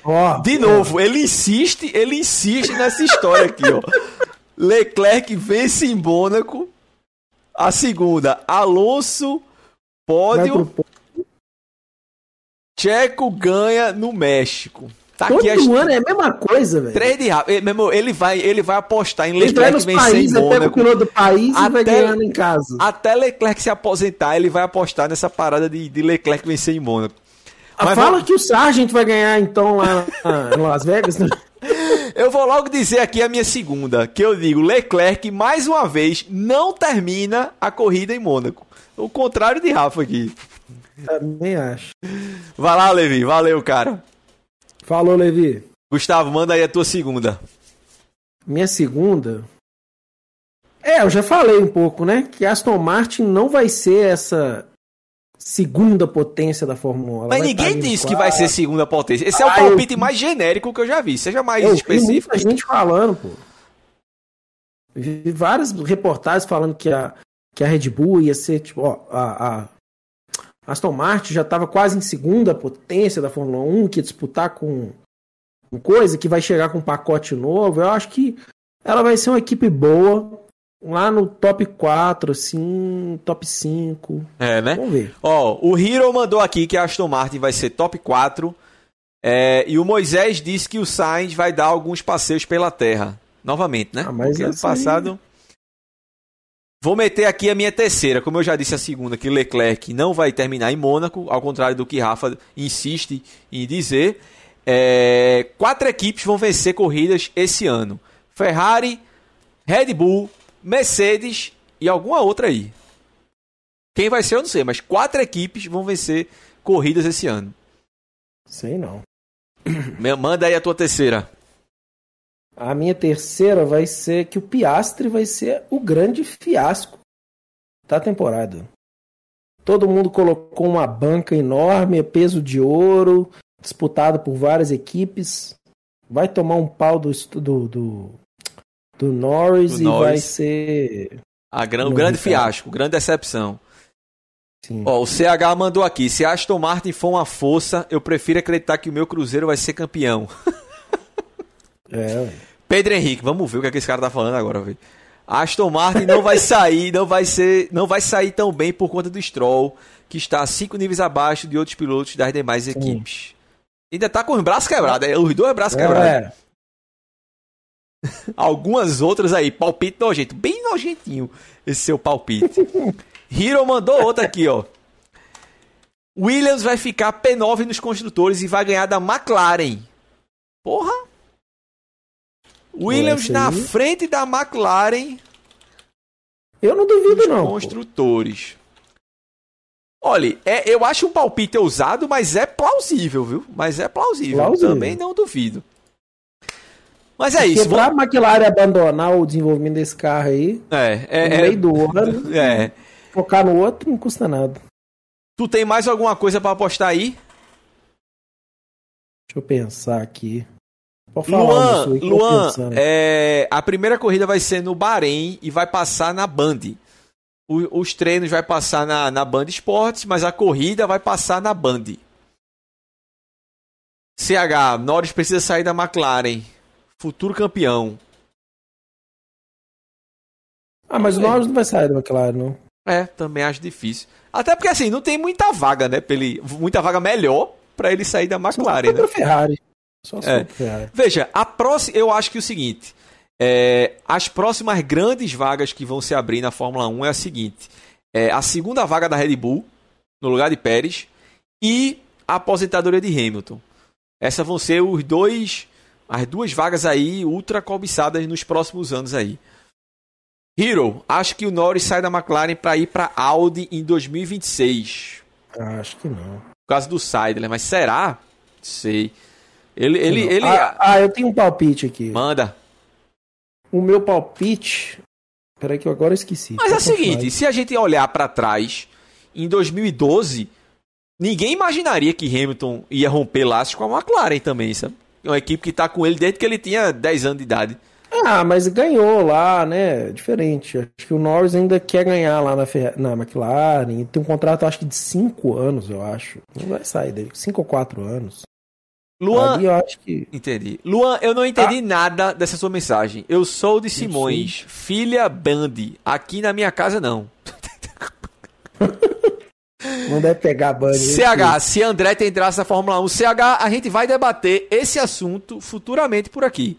Ó, De novo, ele insiste, ele insiste nessa história aqui, ó. Leclerc vence em Mônaco. A segunda, Alonso, pódio, pó- Checo ganha no México. Tá Todo aqui as ano é a mesma coisa, velho. três de Rafa. Ele, meu ele vai, ele vai apostar em Leclerc vencer em países, ele pega o Mônaco. do país e vai Até- ganhando em casa. Até Leclerc se aposentar, ele vai apostar nessa parada de, de Leclerc vencer em Mônaco. Ah, Mas Fala vamos- que o Sargent vai ganhar então lá em Las Vegas, né? Eu vou logo dizer aqui a minha segunda, que eu digo, Leclerc mais uma vez não termina a corrida em Mônaco. O contrário de Rafa aqui. Também acho. Vai lá, Levi. Valeu, cara. Falou, Levi. Gustavo, manda aí a tua segunda. Minha segunda. É, eu já falei um pouco, né? Que Aston Martin não vai ser essa segunda potência da Fórmula 1. Ela Mas ninguém ali disse que vai ser segunda potência. Esse é o Ah, palpite eu- mais genérico que eu já vi. Seja mais Eu vi específico. muita gente falando, pô. Vi várias reportagens falando que a, que a Red Bull ia ser, tipo, ó, a, a Aston Martin já estava quase em segunda potência da Fórmula 1, que ia disputar com, com coisa, que vai chegar com um pacote novo. Eu acho que ela vai ser uma equipe boa, lá no top 4, assim, top 5. É, né? Vamos ver. Ó, o Hero mandou aqui que a Aston Martin vai ser top 4. é, e o Moisés disse que o Sainz vai dar alguns passeios pela terra. Novamente, né? Ah, mas Porque aí- passado. Vou meter aqui a minha terceira. Como eu já disse a segunda, que Leclerc não vai terminar em Mônaco, ao contrário do que Rafa insiste em dizer. É, quatro equipes vão vencer corridas esse ano: Ferrari, Red Bull, Mercedes e alguma outra aí. Quem vai ser eu não sei, mas quatro equipes vão vencer corridas esse ano. Sei não. Manda aí a tua terceira. A minha terceira vai ser que o Piastre vai ser o grande fiasco da temporada. Todo mundo colocou uma banca enorme, peso de ouro, disputado por várias equipes. Vai tomar um pau do do, do, do Norris Do e Norris. vai ser. A gran- o grande fiasco, grande decepção. Sim. Ó, o CH mandou aqui: se a Aston Martin for uma força, eu prefiro acreditar que o meu Cruzeiro vai ser campeão. É. Pedro Henrique, vamos ver o que, é que esse cara tá falando agora, velho. A Aston Martin não vai sair, não vai ser, não vai sair tão bem por conta do Stroll, que está cinco níveis abaixo de outros pilotos das demais equipes. Ainda tá com os braços quebrados, é, os dois braços quebrados. É, Algumas outras aí, palpite nojento, bem nojentinho esse seu palpite. Hero mandou outra aqui, ó. Williams vai ficar P9 nos construtores e vai ganhar da McLaren. Porra! Williams essa na frente da McLaren eu não duvido, não. pô. construtores. Olha, é, eu acho um palpite ousado, mas é plausível, viu? Mas é plausível. Plausível. Também não duvido. Mas é isso. pra vamos- McLaren abandonar o desenvolvimento desse carro aí, É, no é, é, meio do ano, é. focar no outro não custa nada. Tu tem mais alguma coisa pra apostar aí? Deixa eu pensar aqui. Pode falar, Luan, Luan, é, a primeira corrida vai ser no Bahrein e vai passar na Band. O- os treinos vai passar na, na Band Esportes, mas a corrida vai passar na Band. CH, Norris precisa sair da McLaren. Futuro campeão. Ah, mas o Norris não vai sair da McLaren, não. É, também acho difícil. Até porque assim, não tem muita vaga, né? Pra ele, muita vaga melhor pra ele sair da Só McLaren, for né? Ferrari. Só É. Ferrari. Veja, a próxima, eu acho que é o seguinte: é, as próximas grandes vagas que vão se abrir na Fórmula 1 é a seguinte: é, a segunda vaga da Red Bull, no lugar de Pérez, e a aposentadoria de Hamilton. Essas vão ser os dois, as duas vagas aí ultra cobiçadas nos próximos anos aí. Hero, acho que o Norris sai da McLaren para ir para Audi em 2026. Ah, acho que não. Por causa do Seidler, mas será? Sei. Ele, ele, ele Ah, ah, eu tenho um palpite aqui. manda. O meu palpite. Peraí, que eu agora esqueci. Mas é o seguinte, se a gente olhar pra trás, em 2012, ninguém imaginaria que Hamilton ia romper laços com a McLaren também, sabe? É uma equipe que tá com ele desde que ele tinha 10 anos de idade. Ah, mas ganhou lá, né? Diferente. Acho que o Norris ainda quer ganhar lá na, na McLaren. Tem um contrato, acho que de 5 anos, eu acho. Não vai sair dele. 5 ou 4 anos. Luan, Ali eu acho que. entendi. Luan, eu não entendi Ah. nada dessa sua mensagem. Eu sou de Simões, filha Band. Aqui na minha casa não. Não deve pegar a Band. CH, se André tem traço na Fórmula 1, CH, a gente vai debater esse assunto futuramente por aqui.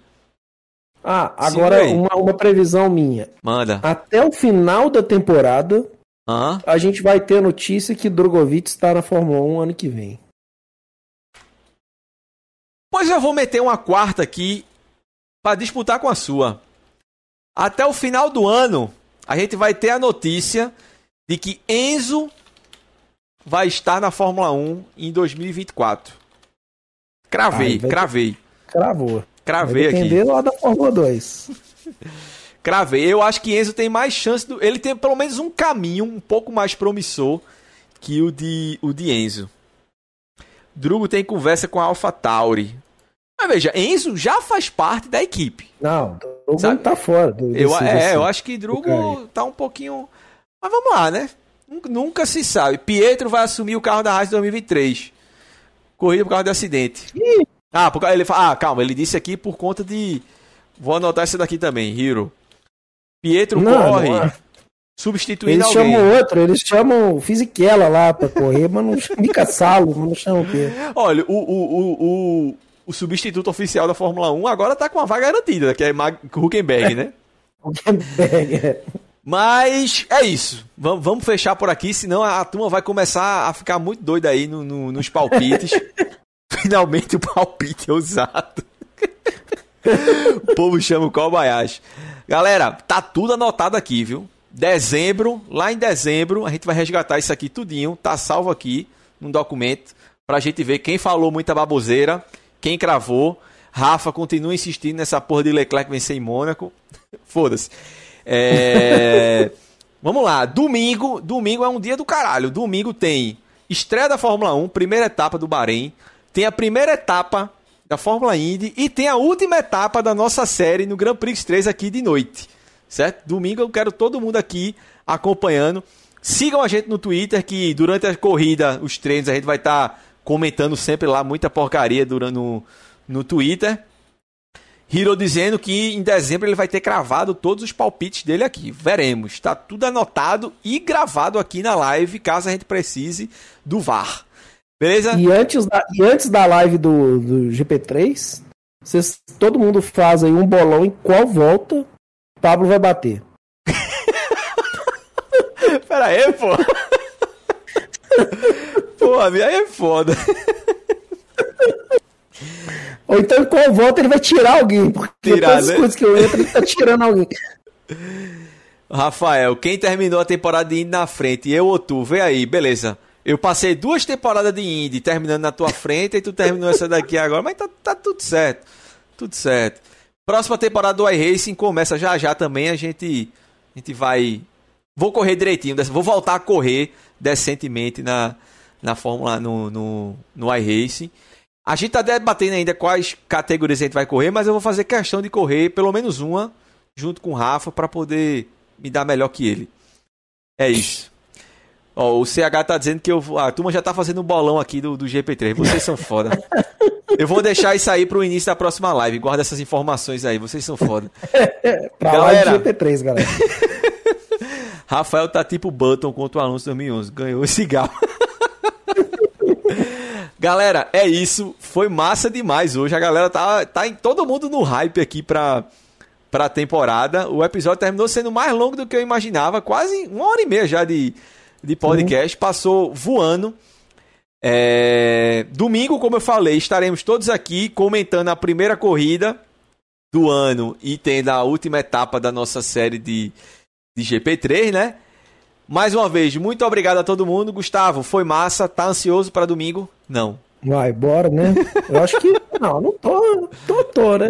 Ah, agora uma, uma previsão minha. Manda. Até o final da temporada, Hã? a gente vai ter notícia que Drogovic está na Fórmula 1 ano que vem. Pois eu vou meter uma quarta aqui para disputar com a sua. Até o final do ano, a gente vai ter a notícia de que Enzo vai estar na Fórmula 1 em 2024. Cravei, Ai, cravei. Cravou. Cravei vai aqui. lá da Fórmula 2. Cravei. Eu acho que Enzo tem mais chance. Do... Ele tem pelo menos um caminho um pouco mais promissor que o de, o de Enzo. Drugo tem conversa com a Alpha Tauri. Mas veja, Enzo já faz parte da equipe. Não, Drugo tá fora. Do, eu, desse, é, desse, eu acho que Drugo tá um pouquinho. Mas vamos lá, né? Nunca se sabe. Pietro vai assumir o carro da Haas 2023. Corrida por causa de acidente. Ih. Ah, porque ele ah, calma, ele disse aqui por conta de. Vou anotar isso daqui também, Hiro. Pietro Não, corre não é. substituindo Eles alguém. chamam outro, eles chamam o Fisichella lá pra correr, mas não chamam mas não chamam o quê? Olha, o, o, o, o, o substituto oficial da Fórmula 1 agora tá com uma vaga garantida, que é Mag Huckenberg, né? O Kemberg, é. Mas é isso. Vamos, vamos fechar por aqui, senão a, a turma vai começar a ficar muito doida aí no, no- nos palpites. Finalmente o palpite é usado. o povo chama o Kobayashi. Galera, tá tudo anotado aqui, viu? Dezembro, lá em dezembro, a gente vai resgatar isso aqui tudinho. Tá salvo aqui num documento pra gente ver quem falou muita baboseira, quem cravou. Rafa continua insistindo nessa porra de Leclerc vencer em Mônaco. Foda-se. É... Vamos lá, domingo, domingo é um dia do caralho. Domingo tem estreia da Fórmula 1, primeira etapa do Bahrein, tem a primeira etapa da Fórmula Indy e tem a última etapa da nossa série no Grand Prix 3 aqui de noite. Certo? Domingo eu quero todo mundo aqui acompanhando. Sigam a gente no Twitter que durante a corrida, os treinos, a gente vai estar comentando sempre lá muita porcaria durante no, no Twitter. Hiro dizendo que em dezembro ele vai ter cravado todos os palpites dele aqui. Veremos. Está tudo anotado e gravado aqui na live, caso a gente precise do VAR. Beleza? E antes da, e antes da live do, do GP3, vocês, todo mundo faz aí um bolão em qual volta o Pablo vai bater. Pera aí, pô. pô, aí é foda. Ou então em qual volta ele vai tirar alguém, porque Tirar, todas as né? coisas que eu entro, ele tá tirando alguém. Rafael, quem terminou a temporada de Indy na frente, eu ou tu? Vê aí, beleza. Eu passei duas temporadas de Indy terminando na tua frente e tu terminou essa daqui agora, mas tá, tá tudo certo. Tudo certo. Próxima temporada do iRacing começa já já também, a gente a gente vai vou correr direitinho, vou voltar a correr decentemente na na Fórmula no no, no iRacing. A gente tá debatendo ainda quais categorias a gente vai correr, mas eu vou fazer questão de correr pelo menos uma junto com o Rafa para poder me dar melhor que ele. É isso. Ó, o CH tá dizendo que eu vou. A turma já tá fazendo um bolão aqui do, do GP3. Vocês são foda. Eu vou deixar isso aí pro início da próxima live. Guarda essas informações aí. Vocês são foda. Pra Galera. lá de GP3, galera. Rafael tá tipo Button contra o Alonso 2011. Ganhou esse galo. galera, é isso. Foi massa demais hoje. A galera tá, tá em todo mundo no hype aqui pra, pra temporada. O episódio terminou sendo mais longo do que eu imaginava. Quase uma hora e meia já de, de podcast. Passou voando. É, Domingo, como eu falei, estaremos todos aqui comentando a primeira corrida do ano e tendo a última etapa da nossa série de, de GP3, né? Mais uma vez, muito obrigado a todo mundo. Gustavo, foi massa. Tá ansioso para domingo? Não. Vai, bora, né? Eu acho que. Não, não tô. Tô, tô, né?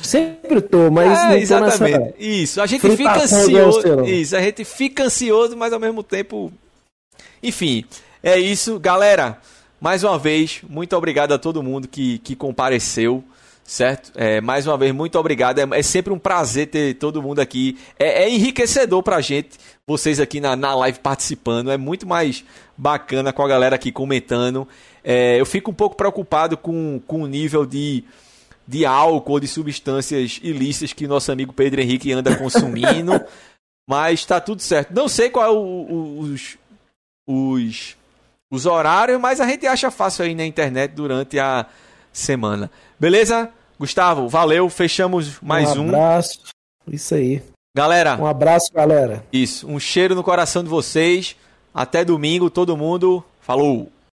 Sempre tô, mas não é, tô exatamente. nessa. Isso. A gente fica ansioso. Isso. A gente fica ansioso, mas ao mesmo tempo. Enfim, é isso, galera. Mais uma vez, muito obrigado a todo mundo que, que compareceu, certo? É, mais uma vez, muito obrigado. É, é sempre um prazer ter todo mundo aqui. É, é enriquecedor pra gente, vocês aqui na, na live participando. É muito mais bacana com a galera aqui comentando. É, eu fico um pouco preocupado com, com o nível de, de álcool, de substâncias ilícitas que nosso amigo Pedro Henrique anda consumindo. mas tá tudo certo. Não sei qual é o- o- os, os, os horários, mas a gente acha fácil aí na internet durante a semana. Beleza? Gustavo, valeu. Fechamos mais um. Um abraço. Isso aí. Galera, Um abraço, galera. isso. Um cheiro no coração de vocês. Até domingo, todo mundo. Falou!